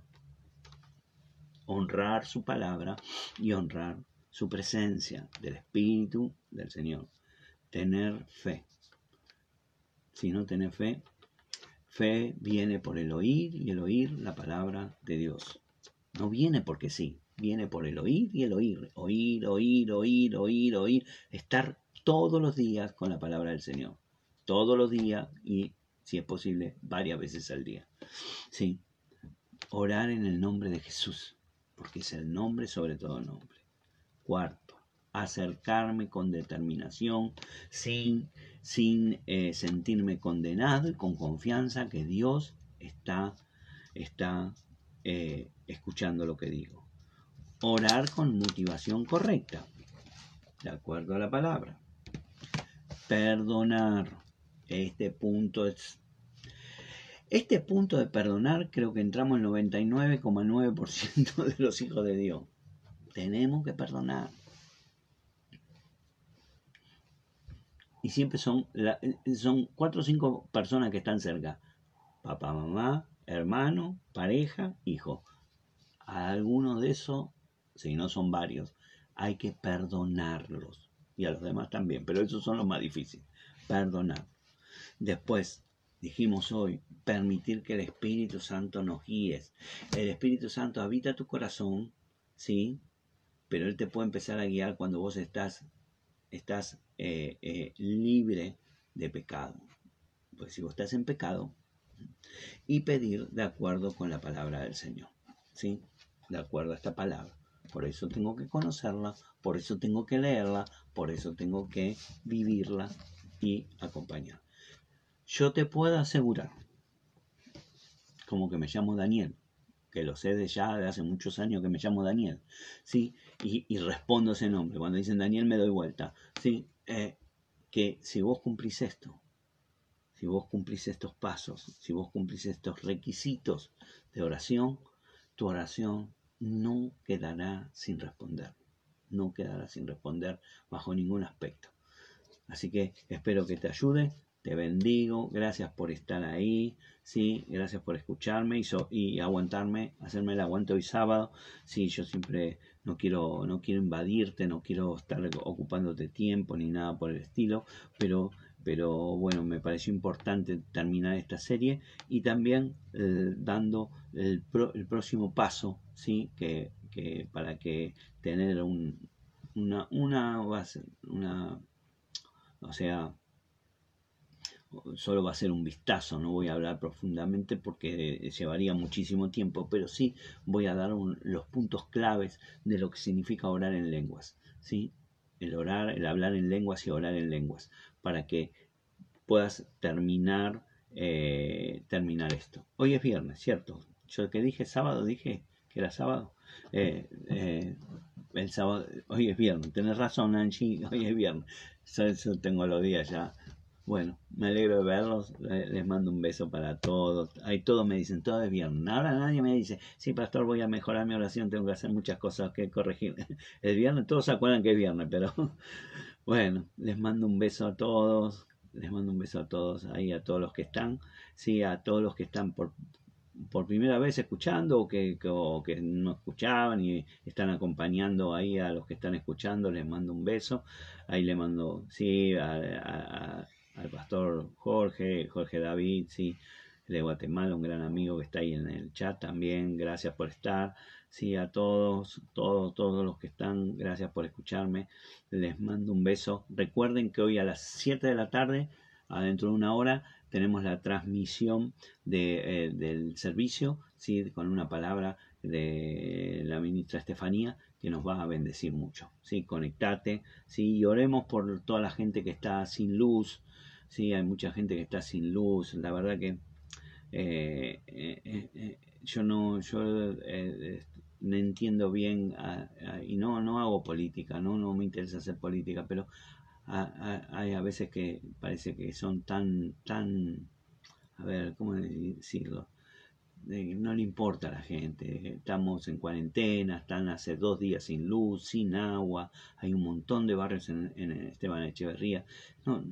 Honrar su palabra y honrar su presencia del Espíritu del Señor. Tener fe. Si no tenés fe, fe viene por el oír y el oír la palabra de Dios. No viene porque sí, viene por el oír y el oír. Oír, oír, oír, oír, oír. Estar todos los días con la palabra del Señor. Todos los días y, si es posible, varias veces al día. Sí. Orar en el nombre de Jesús, porque es el nombre sobre todo nombre. Cuarto, acercarme con determinación, sin, sin eh, sentirme condenado y con confianza que Dios está, está eh, escuchando lo que digo. Orar con motivación correcta, de acuerdo a la palabra. Perdonar. Este punto es... Este punto de perdonar creo que entramos el 99,9% de los hijos de Dios. Tenemos que perdonar. Y siempre son, son cuatro o cinco personas que están cerca. Papá, mamá, hermano, pareja, hijo. A alguno de esos, si no son varios, hay que perdonarlos. Y a los demás también, pero esos son los más difíciles. Perdonar. Después, dijimos hoy, permitir que el Espíritu Santo nos guíe. El Espíritu Santo habita tu corazón, ¿sí? Pero Él te puede empezar a guiar cuando vos estás, estás eh, eh, libre de pecado. Pues si vos estás en pecado, y pedir de acuerdo con la palabra del Señor. ¿Sí? De acuerdo a esta palabra. Por eso tengo que conocerla, por eso tengo que leerla, por eso tengo que vivirla y acompañar. Yo te puedo asegurar, como que me llamo Daniel, lo sé de ya de hace muchos años que me llamo Daniel, ¿sí? Y, respondo ese nombre. Cuando dicen Daniel me doy vuelta, ¿sí? Eh, que si vos cumplís esto, si vos cumplís estos pasos, si vos cumplís estos requisitos de oración, tu oración no quedará sin responder. No quedará sin responder bajo ningún aspecto. Así que espero que te ayude, te bendigo, gracias por estar ahí, sí, gracias por escucharme y, y aguantarme, hacerme el aguante hoy sábado. Sí, yo siempre no quiero, no quiero invadirte, no quiero estar ocupándote tiempo ni nada por el estilo, pero pero bueno, me pareció importante terminar esta serie y también eh, dando el, próximo paso, ¿sí? Que, para que tener un, una, una, una, o sea, solo va a ser un vistazo, no voy a hablar profundamente porque llevaría muchísimo tiempo, pero sí voy a dar los puntos claves de lo que significa orar en lenguas, ¿sí? El orar, el hablar en lenguas y orar en lenguas para que puedas terminar, eh, terminar esto. Hoy es viernes, ¿cierto? Yo que dije sábado, dije que era sábado. Eh, eh, el sábado, hoy es viernes, tenés razón Angie, hoy es viernes. Eso, tengo los días ya. Bueno, me alegro de verlos, les mando un beso para todos. Ahí todos me dicen, todo es viernes. Ahora nadie me dice, sí, pastor, voy a mejorar mi oración, tengo que hacer muchas cosas que corregir. El viernes, todos se acuerdan que es viernes, pero bueno, les mando un beso a todos, les mando un beso a todos, ahí a todos los que están, sí, a todos los que están por, por primera vez escuchando o que, que, no escuchaban y están acompañando ahí a los que están escuchando, les mando un beso. Ahí le mando, sí, al pastor Jorge, Jorge David, sí, de Guatemala, un gran amigo que está ahí en el chat también, gracias por estar. Sí, a todos, todos, todos los que están, gracias por escucharme. Les mando un beso. Recuerden que hoy a las 7 de la tarde, adentro de una hora, tenemos la transmisión de, eh, del servicio, ¿sí? con una palabra de la ministra Estefanía que nos va a bendecir mucho. ¿sí? Conectate ¿sí? y oremos por toda la gente que está sin luz. ¿Sí? Hay mucha gente que está sin luz. La verdad que eh, eh, yo no, yo no entiendo bien y no, no hago política, ¿no? no me interesa hacer política, pero hay a veces que parece que son tan, tan, a ver, ¿cómo decirlo? no le importa a la gente, estamos en cuarentena, están hace dos días sin luz, sin agua, hay un montón de barrios en, en Esteban Echeverría, no,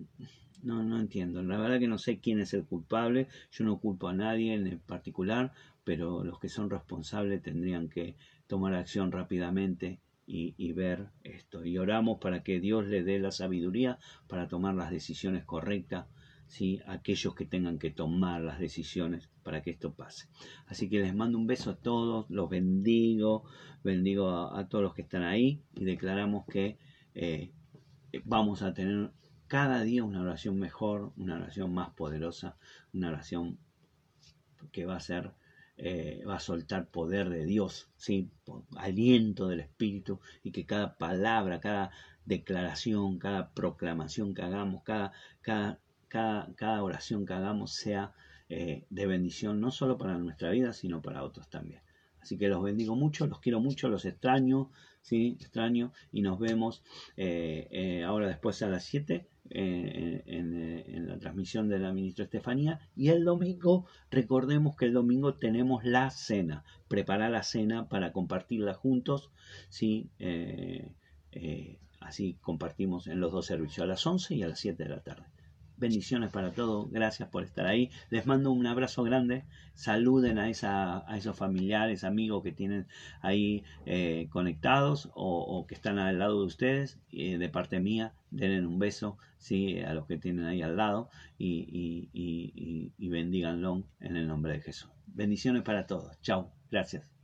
no, no entiendo, la verdad que no sé quién es el culpable, yo no culpo a nadie en particular, pero los que son responsables tendrían que tomar acción rápidamente y, ver esto. Y oramos para que Dios le dé la sabiduría para tomar las decisiones correctas, ¿sí? aquellos que tengan que tomar las decisiones para que esto pase. Así que les mando un beso a todos, los bendigo, bendigo a, todos los que están ahí y declaramos que eh, vamos a tener cada día una oración mejor, una oración más poderosa, una oración que va a ser eh, va a soltar poder de Dios, ¿sí? aliento del Espíritu, y que cada palabra, cada declaración, cada proclamación que hagamos, cada, cada, cada, oración que hagamos sea eh, de bendición, no solo para nuestra vida, sino para otros también. Así que los bendigo mucho, los quiero mucho, los extraño, ¿sí? Extraño. Y nos vemos eh, eh, ahora después a las 7 eh, en, la transmisión de la ministra Estefanía. Y el domingo, recordemos que el domingo tenemos la cena. Prepara la cena para compartirla juntos, ¿sí? así compartimos en los dos servicios, a las 11 y a las 7 de la tarde. Bendiciones para todos, gracias por estar ahí. Les mando un abrazo grande. Saluden a, esa, a esos familiares, amigos que tienen ahí eh, conectados o, que están al lado de ustedes. de parte mía, denle un beso ¿sí? a los que tienen ahí al lado y, y, y, bendiganlo en el nombre de Jesús. Bendiciones para todos. Chao, gracias.